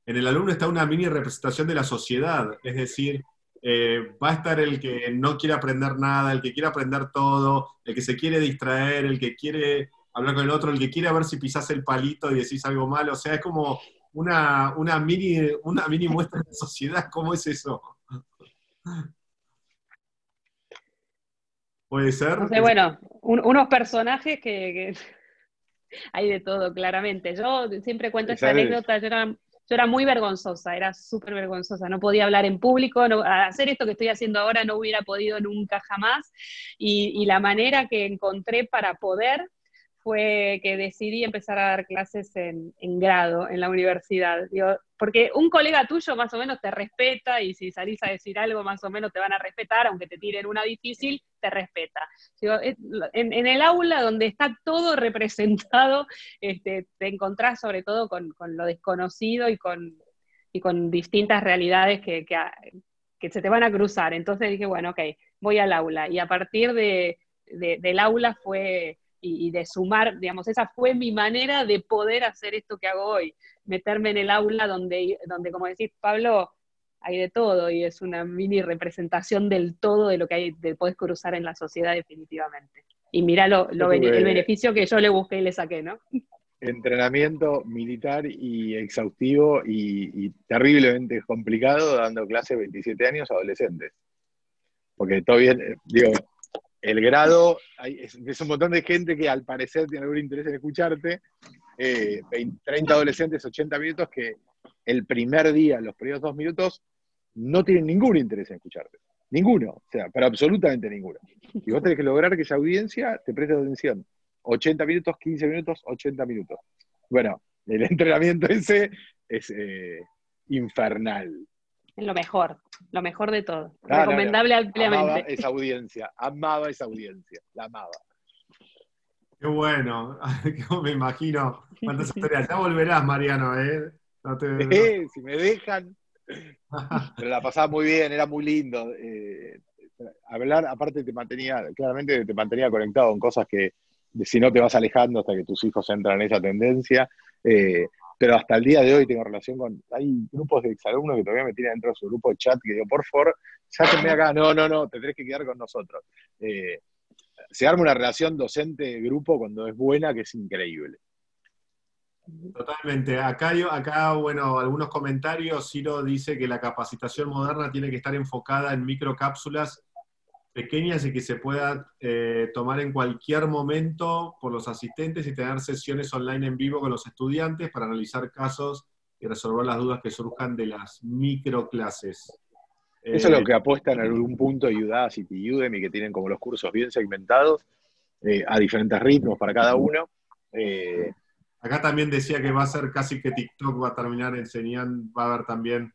en el alumno está una mini representación de la sociedad, es decir, eh, va a estar el que no quiere aprender nada, el que quiere aprender todo, el que se quiere distraer, el que quiere hablar con el otro, el que quiere ver si pisás el palito y decís algo malo, o sea, es como una, una, mini, una mini muestra de sociedad, ¿cómo es eso? ¿Puede ser? bueno, unos personajes que, hay de todo, claramente. Yo siempre cuento esta anécdota, yo era, yo era muy vergonzosa, era súper vergonzosa, no podía hablar en público, hacer esto que estoy haciendo ahora no hubiera podido nunca jamás, y, y la manera que encontré para poder fue que decidí empezar a dar clases en, grado en la universidad. porque un colega tuyo más o menos te respeta y si salís a decir algo más o menos te van a respetar, aunque te tiren una difícil, te respeta. en, el aula donde está todo representado, este, te encontrás sobre todo con, lo desconocido y con, con distintas realidades que, se te van a cruzar. Entonces dije, bueno, ok, voy al aula. Y a partir del aula fue y, de sumar, digamos, esa fue mi manera de poder hacer esto que hago hoy, meterme en el aula donde, donde como decís, Pablo, hay de todo y es una mini representación del todo de lo que hay, de podés cruzar en la sociedad definitivamente. Y mira lo, el beneficio que yo le busqué y le saqué, ¿no? Entrenamiento militar y exhaustivo y, y terriblemente complicado dando clases 27 años a adolescentes. Porque todo bien, eh, digo, el grado, es, un montón de gente que al parecer tiene algún interés en escucharte, 30 eh, adolescentes, 80 minutos, que el primer día, los primeros dos minutos, no tienen ningún interés en escucharte. Ninguno, o sea, pero absolutamente ninguno. Y vos tenés que lograr que esa audiencia te preste atención. 80 minutos, 15 minutos, 80 minutos. Bueno, el entrenamiento ese es eh, infernal. En lo mejor, lo mejor de todo. Recomendable ampliamente. Amaba esa audiencia, amaba esa audiencia, la amaba. Qué bueno, me imagino cuántas historias. Ya volverás, Mariano, ¿eh? eh si me dejan. Pero la pasaba muy bien, era muy lindo. Eh, hablar, aparte te mantenía, claramente te mantenía conectado con cosas que si no te vas alejando hasta que tus hijos entran en esa tendencia. Eh, pero hasta el día de hoy tengo relación con. Hay grupos de exalumnos que todavía me tienen dentro de su grupo de chat que digo, por favor, sáquenme acá. No, no, no, te tenés que quedar con nosotros. Eh, se arma una relación docente-grupo cuando es buena que es increíble. Totalmente. Acá, acá, bueno, algunos comentarios. Ciro dice que la capacitación moderna tiene que estar enfocada en microcápsulas pequeñas y que se pueda eh, tomar en cualquier momento por los asistentes y tener sesiones online en vivo con los estudiantes para analizar casos y resolver las dudas que surjan de las microclases. Eso es lo eh, que apuestan en algún punto Udacity y Udemy, que tienen como los cursos bien segmentados, eh, a diferentes ritmos para cada uno. Acá también decía que va a ser casi que TikTok va a terminar enseñando, va a haber también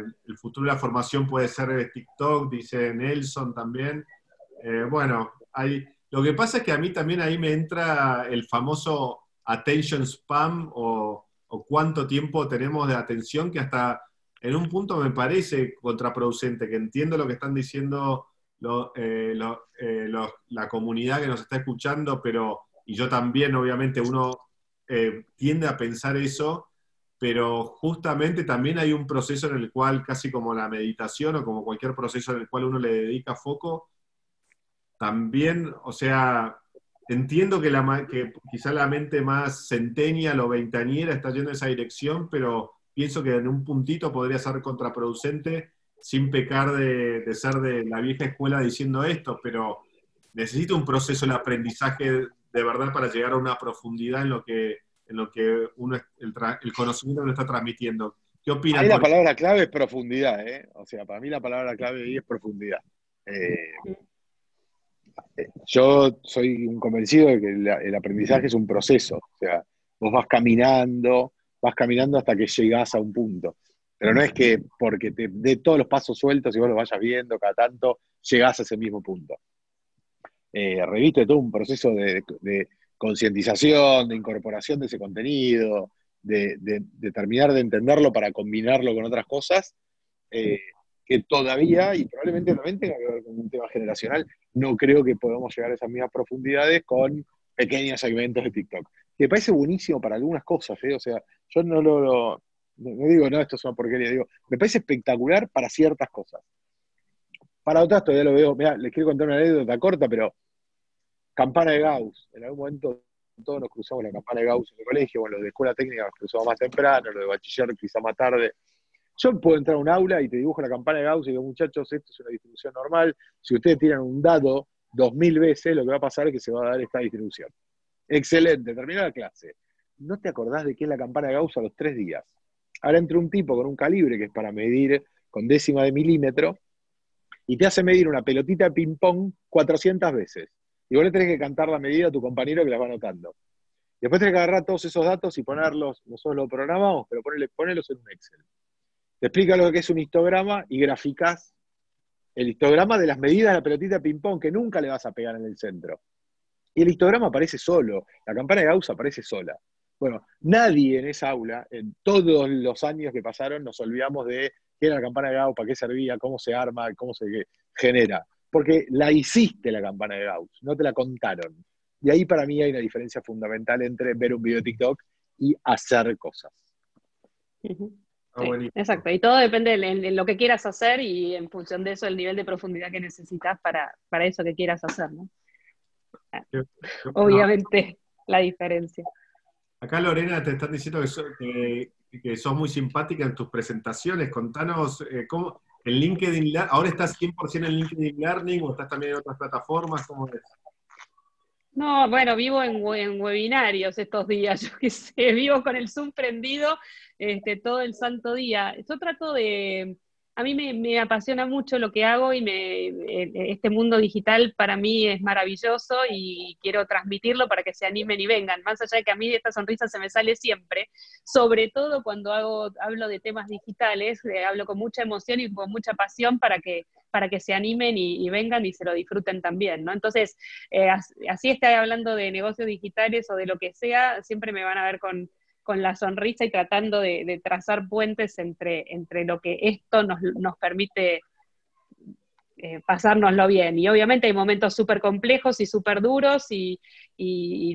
eh, el futuro de la formación puede ser TikTok, dice Nelson también. Eh, bueno, hay, lo que pasa es que a mí también ahí me entra el famoso attention spam o, cuánto tiempo tenemos de atención que hasta en un punto me parece contraproducente, que entiendo lo que están diciendo eh, la comunidad que nos está escuchando, pero, y yo también, obviamente, uno tiende a pensar eso, pero justamente también hay un proceso en el cual, casi como la meditación o como cualquier proceso en el cual uno le dedica foco, también, o sea, entiendo que, la, que quizá la mente más centenial o veintañera está yendo en esa dirección, pero pienso que en un puntito podría ser contraproducente sin pecar de, de ser de la vieja escuela diciendo esto, pero necesito un proceso de aprendizaje de verdad para llegar a una profundidad en lo que en lo que uno, el, conocimiento lo está transmitiendo. ¿Qué opinas? Ahí la palabra clave es profundidad, ¿eh? O sea, para mí la palabra clave ahí es profundidad. Eh, yo soy un convencido de que el aprendizaje es un proceso. O sea, vos vas caminando, vas caminando hasta que llegás a un punto. Pero no es que porque te dé todos los pasos sueltos y vos los vayas viendo cada tanto, llegás a ese mismo punto. Eh, reviste todo un proceso de, concientización, de incorporación de ese contenido, de, terminar de entenderlo para combinarlo con otras cosas, eh, que todavía, y probablemente también tenga que ver con un tema generacional, no creo que podamos llegar a esas mismas profundidades con pequeños segmentos de TikTok. Que parece buenísimo para algunas cosas, ¿eh? o sea, yo no lo, no digo, no, esto es una porquería, digo, me parece espectacular para ciertas cosas. Para otras todavía lo veo, mira, les quiero contar una anécdota corta, pero campana de Gauss. En algún momento todos nos cruzamos la campana de Gauss en el colegio, bueno, los de escuela técnica nos cruzamos más temprano, los de bachiller quizá más tarde. Yo puedo entrar a un aula y te dibujo la campana de Gauss y digo, muchachos, esto es una distribución normal. Si ustedes tiran un dado dos mil veces, lo que va a pasar es que se va a dar esta distribución. Excelente, terminó la clase. ¿No te acordás de qué es la campana de Gauss a los tres días? Ahora entra un tipo con un calibre que es para medir con décima de milímetro y te hace medir una pelotita de ping-pong 400 veces. Y vos le tenés que cantar la medida a tu compañero que las va anotando. Después tenés que agarrar todos esos datos y ponerlos, nosotros lo programamos, pero ponerlos en un Excel. Te explica lo que es un histograma y graficás el histograma de las medidas de la pelotita ping-pong que nunca le vas a pegar en el centro. Y el histograma aparece solo, la campana de Gauss aparece sola. Bueno, nadie en esa aula, en todos los años que pasaron, nos olvidamos de qué era la campana de Gauss, para qué servía, cómo se arma, cómo se genera porque la hiciste la campana de Gauss, no te la contaron. Y ahí para mí hay una diferencia fundamental entre ver un video de TikTok y hacer cosas. Ah, exacto, y todo depende de, lo que quieras hacer y en función de eso el nivel de profundidad que necesitas para, eso que quieras hacer, ¿no? Obviamente la diferencia. Acá Lorena te están diciendo que, que, sos muy simpática en tus presentaciones. Contanos eh, cómo, ¿En LinkedIn, ahora estás 100% en LinkedIn Learning o estás también en otras plataformas? ¿Cómo es? No, bueno, vivo en, webinarios estos días, yo qué sé, vivo con el Zoom prendido este, todo el santo día. Yo trato de, a mí me, apasiona mucho lo que hago y me, este mundo digital para mí es maravilloso y quiero transmitirlo para que se animen y vengan. Más allá de que a mí esta sonrisa se me sale siempre, sobre todo cuando hago, hablo de temas digitales, eh, hablo con mucha emoción y con mucha pasión para que, para que se animen y, vengan y se lo disfruten también, ¿no? Entonces, eh, así esté hablando de negocios digitales o de lo que sea, siempre me van a ver con con la sonrisa y tratando de, trazar puentes entre, entre lo que esto nos, permite eh, pasárnoslo bien. Y obviamente hay momentos súper complejos y súper duros y,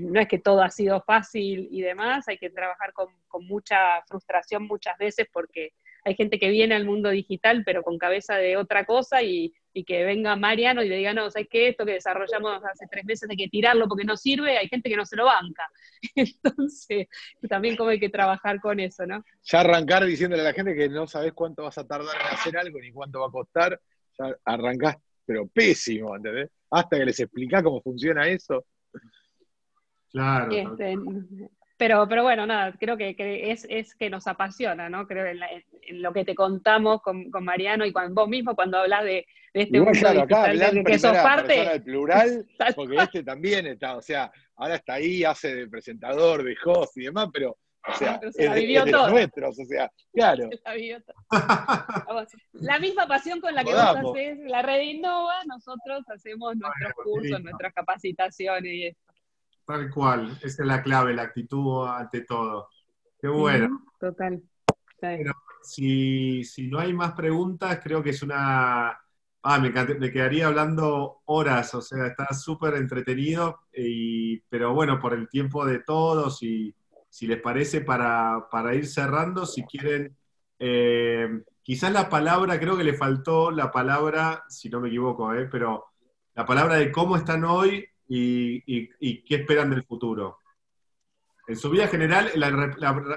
no es que todo ha sido fácil y demás, hay que trabajar con mucha frustración muchas veces porque hay gente que viene al mundo digital pero con cabeza de otra cosa y, y que venga Mariano y le diga, no, ¿sabes qué? Esto que desarrollamos hace tres meses hay que tirarlo porque no sirve, hay gente que no se lo banca. Entonces, también como hay que trabajar con eso, ¿no? Ya arrancar diciéndole a la gente que no sabes cuánto vas a tardar en hacer algo ni cuánto va a costar, ya arrancás, pero pésimo, ¿entendés? Hasta que les explicás cómo funciona eso. Claro. Este, pero, pero bueno, nada, creo que, es, que nos apasiona, ¿no? Creo en, en lo que te contamos con, Mariano y con vos mismo cuando hablas de, este mundo claro, acá de que sos parte. del plural, porque este también está, o sea, ahora está ahí, hace de presentador, de host y demás, pero o sea, es, la vivió de, nuestros, o sea, claro. La, la, misma pasión con la que vos haces la red Innova, nosotros hacemos nuestros cursos, nuestras capacitaciones y esto. Tal cual, esa es la clave, la actitud ante todo. Qué bueno. total. Pero si, no hay más preguntas, creo que es una... Ah, me, quedaría hablando horas, o sea, está súper entretenido, pero bueno, por el tiempo de todos y si les parece para, ir cerrando, si quieren, eh, quizás la palabra, creo que le faltó la palabra, si no me equivoco, eh, pero la palabra de cómo están hoy y, qué esperan del futuro. En su vida general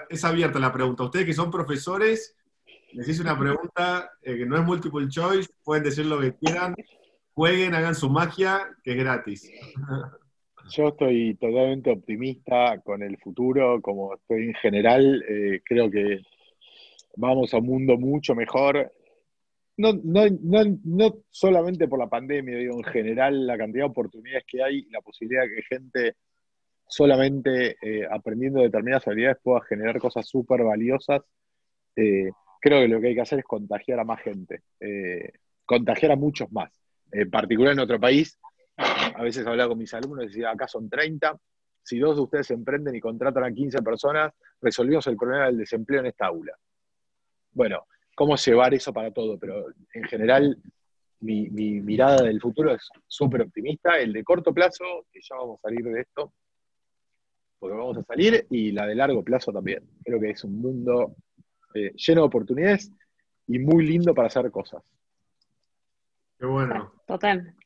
es abierta la pregunta. Ustedes que son profesores, les hice una pregunta eh, que no es multiple choice, pueden decir lo que quieran, jueguen, hagan su magia, que es gratis. Yo estoy totalmente optimista con el futuro, como estoy en general, eh, creo que vamos a un mundo mucho mejor no, no, no, no solamente por la pandemia, digo, en general la cantidad de oportunidades que hay, la posibilidad de que gente solamente eh, aprendiendo determinadas habilidades pueda generar cosas súper valiosas, eh, creo que lo que hay que hacer es contagiar a más gente, eh, contagiar a muchos más. En particular en otro país, a veces hablaba con mis alumnos y decía, acá son 30, si dos de ustedes emprenden y contratan a 15 personas, resolvimos el problema del desempleo en esta aula. Bueno, cómo llevar eso para todo, pero en general mi, mirada del futuro es súper optimista, el de corto plazo, que ya vamos a salir de esto, porque vamos a salir, y la de largo plazo también. Creo que es un mundo eh, lleno de oportunidades y muy lindo para hacer cosas. Qué bueno. Total.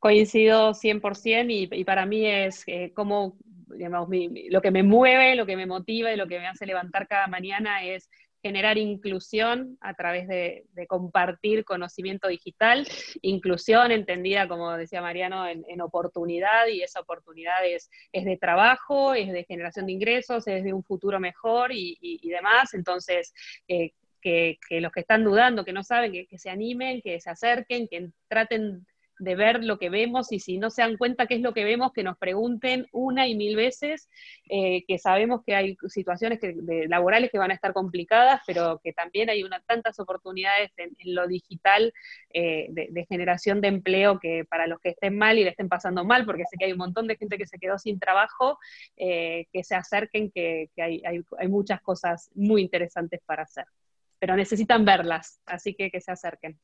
Coincido 100% y, y para mí es eh, como, digamos, lo que me mueve, lo que me motiva y lo que me hace levantar cada mañana es generar inclusión a través de, compartir conocimiento digital, inclusión entendida, como decía Mariano, en, oportunidad, y esa oportunidad es, de trabajo, es de generación de ingresos, es de un futuro mejor y, demás. Entonces, eh, que, los que están dudando, que no saben, que se animen, que se acerquen, que traten de ver lo que vemos y si no se dan cuenta qué es lo que vemos, que nos pregunten una y mil veces, eh, que sabemos que hay situaciones laborales que van a estar complicadas, pero que también hay tantas oportunidades en, lo digital eh, de, generación de empleo que para los que estén mal y le estén pasando mal, porque sé que hay un montón de gente que se quedó sin trabajo, eh, que se acerquen, que, hay, hay muchas cosas muy interesantes para hacer. Pero necesitan verlas, así que que se acerquen.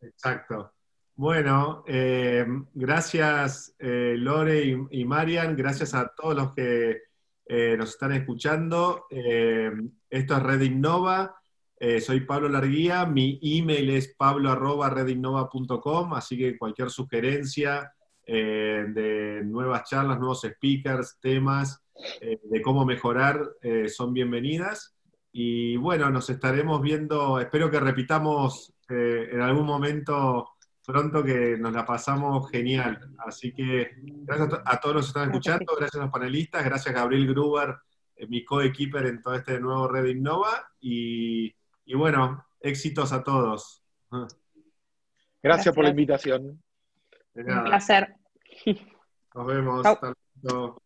Exacto. Bueno, eh, gracias eh, Lore y, Marian, gracias a todos los que eh, nos están escuchando. esto es Red Innova, soy Pablo Larguía, mi email es pablo.redinnova.com, así que cualquier sugerencia de nuevas charlas, nuevos speakers, temas, de cómo mejorar, son bienvenidas. Y bueno, nos estaremos viendo, espero que repitamos en algún momento pronto que nos la pasamos genial. Así que gracias a, todos los que están escuchando, gracias a los panelistas, gracias a Gabriel Gruber, eh, mi co-equiper en todo este nuevo Red Innova. Y, y bueno, Éxitos a todos. Gracias, por la invitación. Un placer. Nos vemos. Hasta luego.